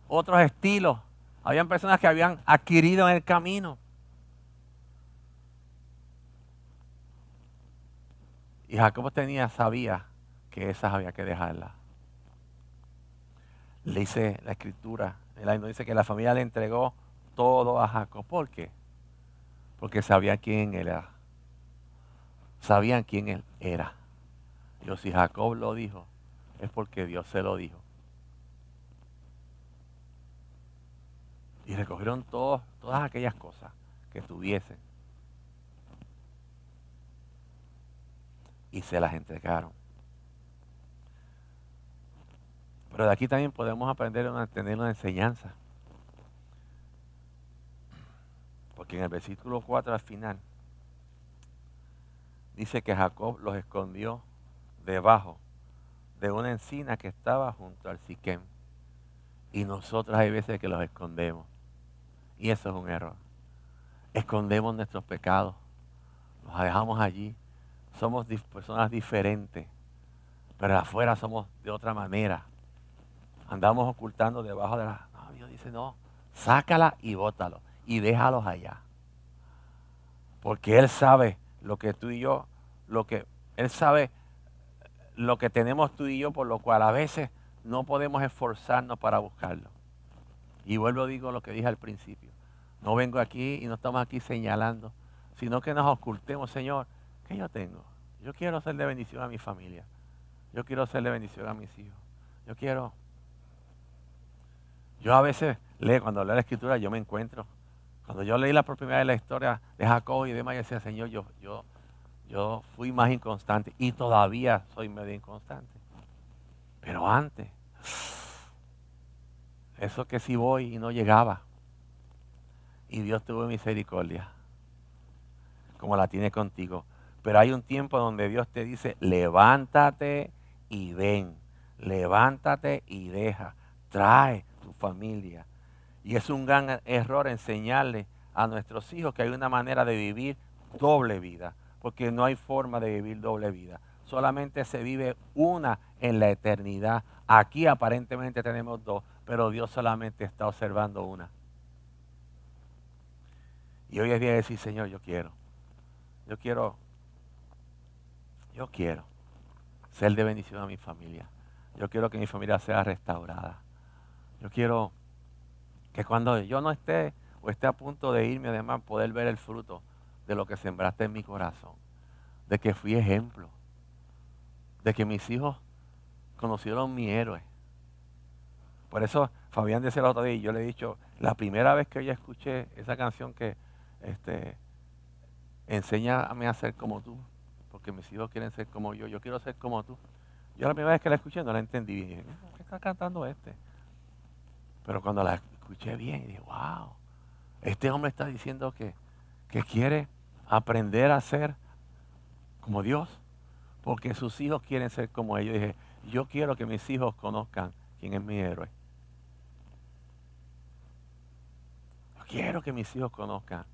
otros estilos. Habían personas que habían adquirido en el camino. Y Jacob tenía, sabía que esas había que dejarlas. Le dice la escritura, el año dice que la familia le entregó todo a Jacob. ¿Por qué? Porque sabía quién él era. Sabían quién él era. Dios, si Jacob lo dijo, es porque Dios se lo dijo. Y recogieron todas aquellas cosas que tuviesen. Y se las entregaron. Pero de aquí también podemos aprender a tener una enseñanza. Porque en el versículo 4 al final dice que Jacob los escondió debajo de una encina que estaba junto al Siquem. Y nosotros hay veces que los escondemos. Y eso es un error. Escondemos nuestros pecados. Los dejamos allí. Somos personas diferentes. Pero afuera somos de otra manera. Andamos ocultando debajo de la... No, Dios dice, no, sácala y bótalo. Y déjalos allá. Porque Él sabe lo que tú y yo, lo que Él sabe lo que tenemos tú y yo, por lo cual a veces no podemos esforzarnos para buscarlo. Y vuelvo digo lo que dije al principio. No vengo aquí y no estamos aquí señalando, sino que nos ocultemos, Señor, ¿qué yo tengo? Yo quiero ser de bendición a mi familia. Yo quiero ser de bendición a mis hijos. Yo quiero. Yo a veces leo, cuando leo la escritura, yo me encuentro. Cuando yo leí la primera vez la historia de Jacob y demás, yo decía, Señor, yo, yo, yo fui más inconstante y todavía soy medio inconstante. Pero antes, eso que si voy y no llegaba. Y Dios tuvo misericordia, como la tiene contigo. Pero hay un tiempo donde Dios te dice, levántate y ven, levántate y deja, trae tu familia. Y es un gran error enseñarle a nuestros hijos que hay una manera de vivir doble vida porque no hay forma de vivir doble vida. Solamente se vive una en la eternidad. Aquí aparentemente tenemos dos, pero Dios solamente está observando una. Y hoy es día de decir, Señor, yo quiero, yo quiero, yo quiero ser de bendición a mi familia. Yo quiero que mi familia sea restaurada. Yo quiero que cuando yo no esté o esté a punto de irme, además, poder ver el fruto de lo que sembraste en mi corazón, de que fui ejemplo, de que mis hijos conocieron mi héroe. Por eso Fabián decía el otro día, y yo le he dicho, la primera vez que yo escuché esa canción que este, enséñame a ser como tú, porque mis hijos quieren ser como yo, yo quiero ser como tú. Yo la primera vez que la escuché no la entendí bien, dije, ¿qué está cantando este? Pero cuando la escuché bien, dije, wow, este hombre está diciendo que, que quiere aprender a ser como Dios, porque sus hijos quieren ser como ellos. dije, yo quiero que mis hijos conozcan quién es mi héroe. Yo quiero que mis hijos conozcan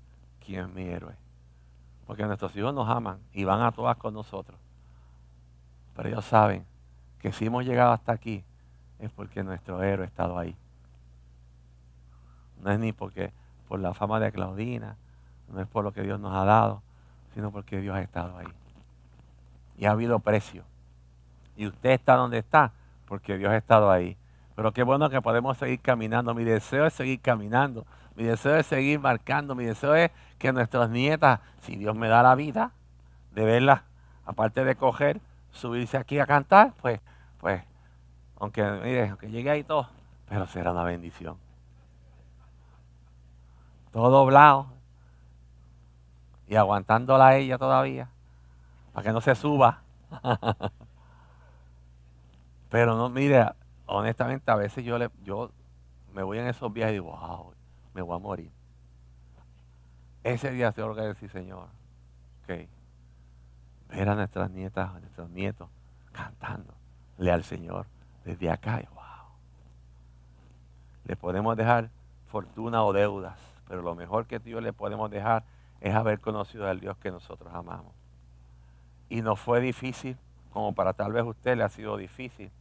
quién es mi héroe. Porque nuestros hijos nos aman y van a todas con nosotros. Pero ellos saben que si hemos llegado hasta aquí es porque nuestro héroe ha estado ahí. No es ni porque por la fama de Claudina, no es por lo que Dios nos ha dado, sino porque Dios ha estado ahí. Y ha habido precio. Y usted está donde está porque Dios ha estado ahí. Pero qué bueno que podemos seguir caminando. Mi deseo es seguir caminando. Mi deseo es seguir marcando. Mi deseo es que nuestras nietas, si Dios me da la vida, de verlas, aparte de coger, subirse aquí a cantar, pues, pues, aunque, mire, aunque llegue ahí todo, pero será una bendición. Todo doblado, y aguantándola a ella todavía, para que no se suba. [laughs] Pero no, mire, honestamente a veces yo, le, yo me voy en esos viajes y digo, wow, me voy a morir. Ese día tengo que decir, Señor, ok, ver a nuestras nietas, a nuestros nietos cantándole al Señor desde acá. Y, wow. Le podemos dejar fortuna o deudas, pero lo mejor que Dios le podemos dejar es haber conocido al Dios que nosotros amamos. Y no fue difícil, como para tal vez usted le ha sido difícil,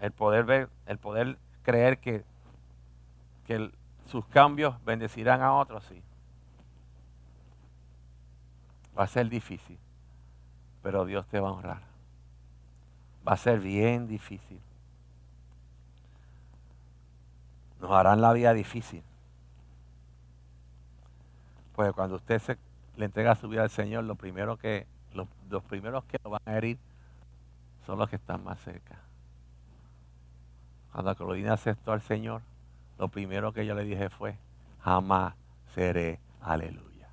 el poder ver, el poder creer que, que sus cambios bendecirán a otros, sí. Va a ser difícil, pero Dios te va a honrar. Va a ser bien difícil. Nos harán la vida difícil. Pues cuando usted se, le entrega su vida al Señor, lo primero que, los, primeros que lo van a herir son los que están más cerca. Cuando Claudina aceptó al Señor, lo primero que yo le dije fue, jamás seré aleluya.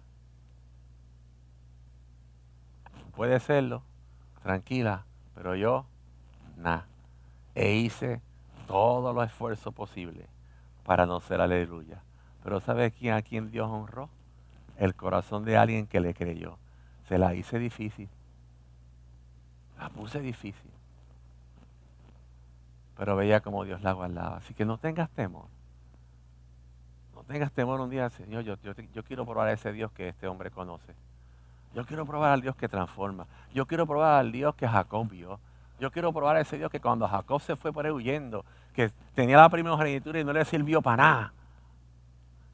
Puede serlo, tranquila, pero yo, nada. e hice todo los esfuerzos posibles para no ser aleluya. Pero ¿sabe quién a quién Dios honró? El corazón de alguien que le creyó. Se la hice difícil. La puse difícil. Pero veía como Dios la guardaba. Así que no tengas temor. Tengas temor un día, Señor. Yo, quiero probar a ese Dios que este hombre conoce. Yo quiero probar al Dios que transforma. Yo quiero probar al Dios que Jacob vio. Yo quiero probar a ese Dios que cuando Jacob se fue por ahí huyendo, que tenía la primogenitura y no le sirvió para nada,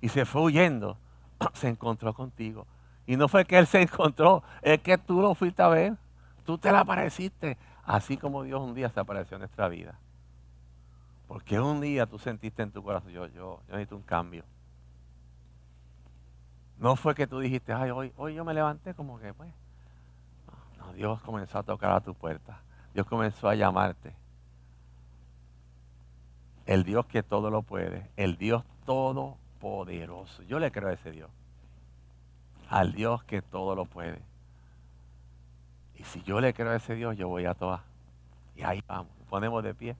y se fue huyendo, [clears throat] se encontró contigo. Y no fue que él se encontró, es que tú lo fuiste a ver. Tú te le apareciste, así como Dios un día se apareció en nuestra vida. Porque un día tú sentiste en tu corazón, yo, yo, yo necesito un cambio. No fue que tú dijiste, ay, hoy, hoy yo me levanté como que, pues. No, Dios comenzó a tocar a tu puerta. Dios comenzó a llamarte. El Dios que todo lo puede. El Dios todopoderoso. Yo le creo a ese Dios. Al Dios que todo lo puede. Y si yo le creo a ese Dios, yo voy a todas. Y ahí vamos, ponemos de pie.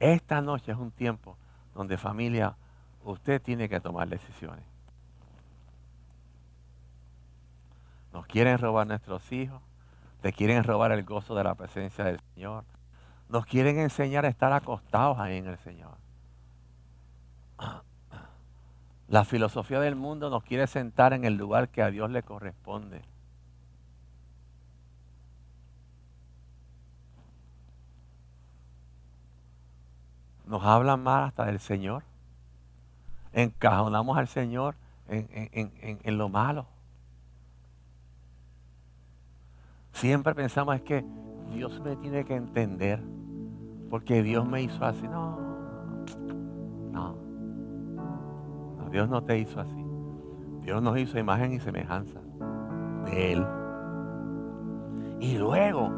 Esta noche es un tiempo donde familia, usted tiene que tomar decisiones. Nos quieren robar nuestros hijos, te quieren robar el gozo de la presencia del Señor. Nos quieren enseñar a estar acostados ahí en el Señor. La filosofía del mundo nos quiere sentar en el lugar que a Dios le corresponde. Nos hablan mal hasta del Señor. Encajonamos al Señor en, en, en lo malo. Siempre pensamos es que Dios me tiene que entender porque Dios me hizo así. No, no, no, Dios no te hizo así. Dios nos hizo imagen y semejanza de Él. Y luego,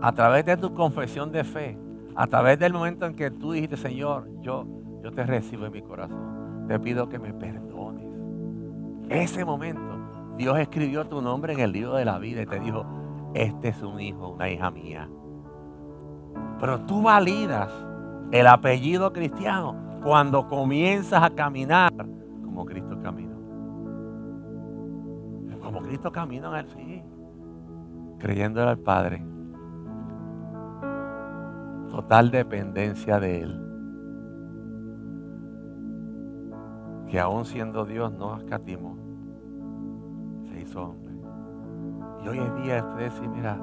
a través de tu confesión de fe, a través del momento en que tú dijiste, Señor, yo, yo te recibo en mi corazón, te pido que me perdones. Ese momento, Dios escribió tu nombre en el libro de la vida y te dijo, este es un hijo, una hija mía. Pero tú validas el apellido cristiano cuando comienzas a caminar como Cristo caminó. Como Cristo caminó en el sí, creyéndole al Padre. Total dependencia de Él. Que aún siendo Dios no escatimó. Se hizo. Hoy es día de decir, mira,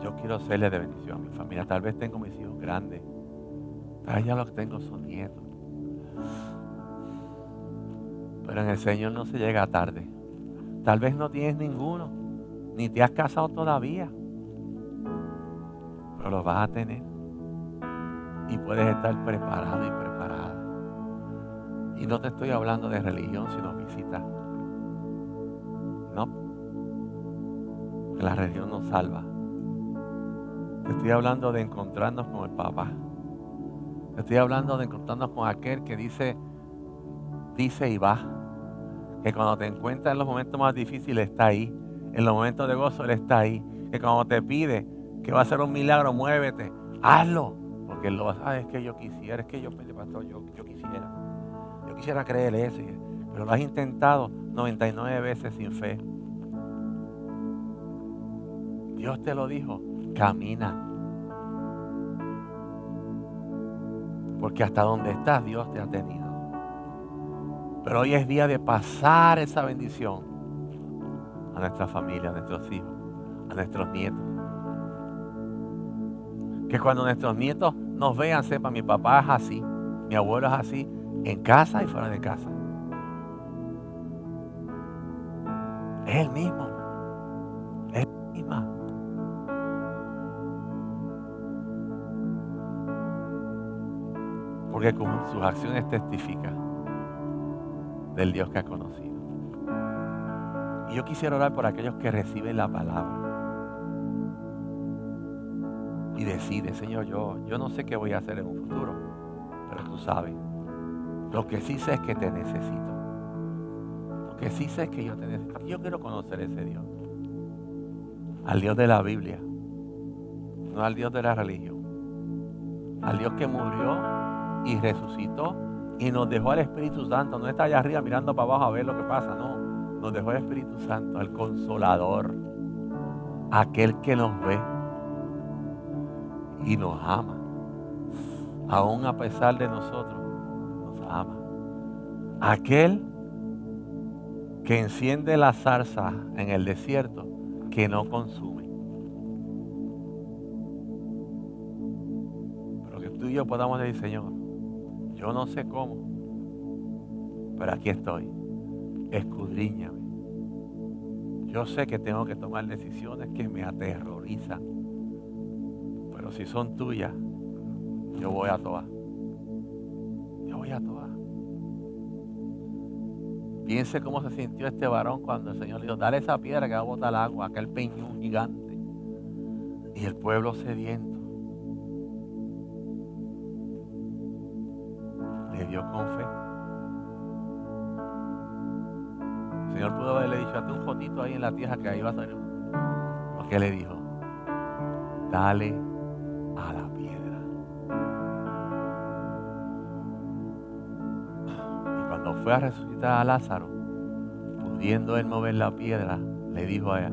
yo quiero serle de bendición a mi familia. Tal vez tengo mis hijos grandes. Tal vez ya los tengo son nietos. Pero en el Señor no se llega tarde. Tal vez no tienes ninguno. Ni te has casado todavía. Pero los vas a tener. Y puedes estar preparado y preparada. Y no te estoy hablando de religión, sino visita la religión nos salva. Te estoy hablando de encontrarnos con el papá. Te estoy hablando de encontrarnos con aquel que dice, dice y va. Que cuando te encuentras en los momentos más difíciles está ahí. En los momentos de gozo Él está ahí. Que cuando te pide que va a ser un milagro, muévete. Hazlo. Porque Él lo va a hacer. es que yo quisiera, es que yo, pastor, yo, yo quisiera. Yo quisiera creer eso. Pero lo has intentado 99 veces sin fe. Dios te lo dijo, camina. Porque hasta donde estás Dios te ha tenido. Pero hoy es día de pasar esa bendición a nuestra familia, a nuestros hijos, a nuestros nietos. Que cuando nuestros nietos nos vean, sepan, mi papá es así, mi abuelo es así, en casa y fuera de casa. Es el mismo. Porque con sus acciones testifica del Dios que ha conocido. Y yo quisiera orar por aquellos que reciben la palabra. Y decide, Señor, yo, yo no sé qué voy a hacer en un futuro, pero tú sabes. Lo que sí sé es que te necesito que sí sé que yo te necesito. Yo quiero conocer ese Dios. Al Dios de la Biblia. no al Dios de la religión, al Dios que murió y resucitó y nos dejó al Espíritu Santo. No está allá arriba mirando para abajo a ver lo que pasa, no. Nos dejó el Espíritu Santo, el consolador, aquel que nos ve y nos ama. Aún a pesar de nosotros, nos ama. Aquel que enciende la zarza en el desierto que no consume. Pero que tú y yo podamos decir, Señor, yo no sé cómo, pero aquí estoy. Escudriñame. Yo sé que tengo que tomar decisiones que me aterrorizan, pero si son tuyas, yo voy a todas. Yo voy a todas. Piense cómo se sintió este varón cuando el Señor le dijo, dale esa piedra que va a botar el agua, aquel peñón gigante. Y el pueblo sediento con fe. El Señor pudo haberle dicho, hazte un fotito ahí en la tierra que ahí va a salir. Lo que le dijo, dale a la piedra. Y cuando fue a resucitar a Lázaro, pudiendo él mover la piedra, le dijo a ella,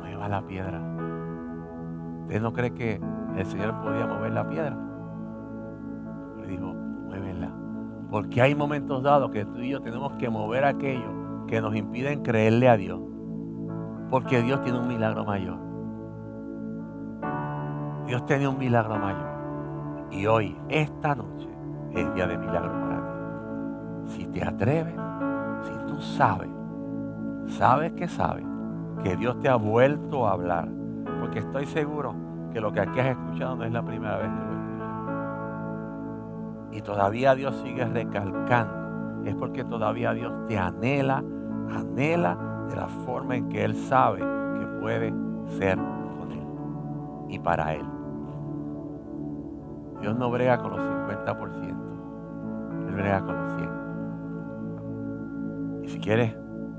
mueva la piedra. ¿Usted no cree que el Señor podía mover la piedra? Porque hay momentos dados que tú y yo tenemos que mover aquello que nos impiden creerle a Dios. Porque Dios tiene un milagro mayor. Dios tiene un milagro mayor. Y hoy, esta noche, es día de milagro para ti. Si te atreves, si tú sabes, sabes que sabes, que Dios te ha vuelto a hablar. Porque estoy seguro que lo que aquí has escuchado no es la primera vez que lo. Y todavía Dios sigue recalcando. Es porque todavía Dios te anhela, anhela de la forma en que Él sabe que puede ser con Él y para Él. Dios no brega con los 50%, Él brega con los 100%. Y si quieres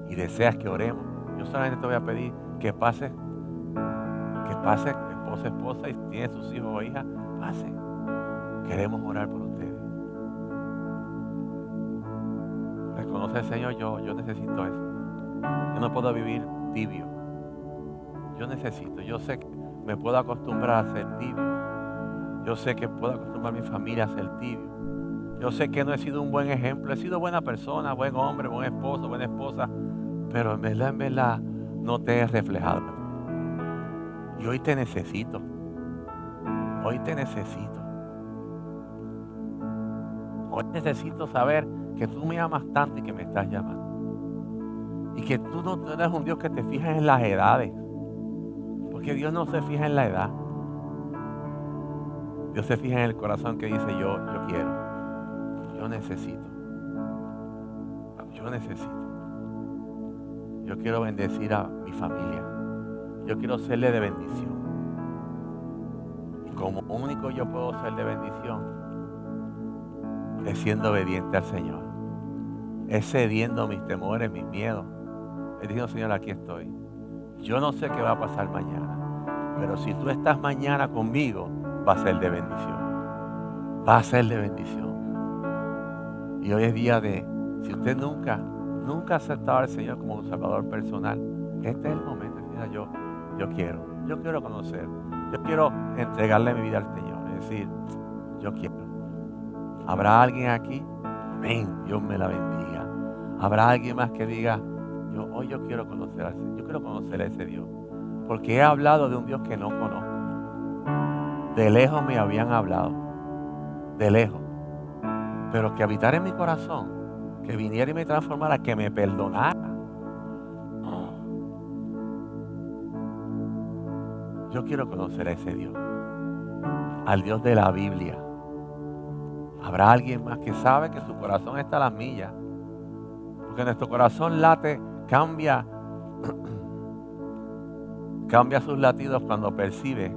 y deseas que oremos, yo solamente te voy a pedir que pases, que pase esposa, esposa, y tienes sus hijos o hijas, pase. Queremos orar por al Señor, yo, yo necesito eso. Yo no puedo vivir tibio. Yo necesito, yo sé que me puedo acostumbrar a ser tibio. Yo sé que puedo acostumbrar a mi familia a ser tibio. Yo sé que no he sido un buen ejemplo. He sido buena persona, buen hombre, buen esposo, buena esposa. Pero en verdad, en verdad, no te he reflejado. Y hoy te necesito. Hoy te necesito. Hoy necesito saber que tú me amas tanto y que me estás llamando. Y que tú no eres un Dios que te fijas en las edades. Porque Dios no se fija en la edad. Dios se fija en el corazón que dice yo, yo quiero. Yo necesito. Yo necesito. Yo quiero bendecir a mi familia. Yo quiero serle de bendición. Y como único yo puedo ser de bendición es siendo obediente al Señor. Es cediendo mis temores, mis miedos. Es diciendo, Señor, aquí estoy. Yo no sé qué va a pasar mañana. Pero si tú estás mañana conmigo, va a ser de bendición. Va a ser de bendición. Y hoy es día de, si usted nunca, nunca ha aceptado al Señor como un salvador personal, este es el momento. Mira, yo, yo quiero, yo quiero conocer, yo quiero entregarle mi vida al Señor. Es decir, yo quiero. ¿Habrá alguien aquí? Amén, Dios me la bendiga. ¿Habrá alguien más que diga, yo hoy yo quiero conocer Señor, yo quiero conocer a ese Dios? Porque he hablado de un Dios que no conozco. De lejos me habían hablado, de lejos. Pero que habitara en mi corazón, que viniera y me transformara, que me perdonara. Yo quiero conocer a ese Dios, al Dios de la Biblia. Habrá alguien más que sabe que su corazón está a las millas. Porque nuestro corazón late, cambia, [clears throat] cambia sus latidos cuando percibe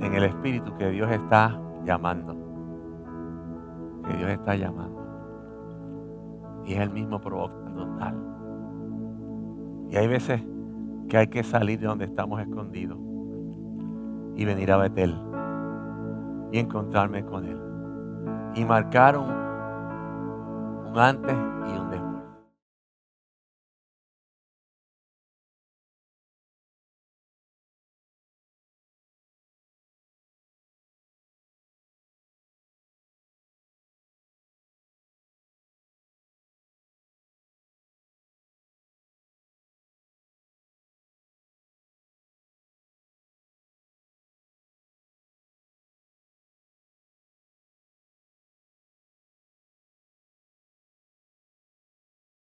en el Espíritu que Dios está llamando. Que Dios está llamando. Y es el mismo provocando tal. Y hay veces que hay que salir de donde estamos escondidos. y venir a Betel y encontrarme con Él. Y marcar un, un antes y un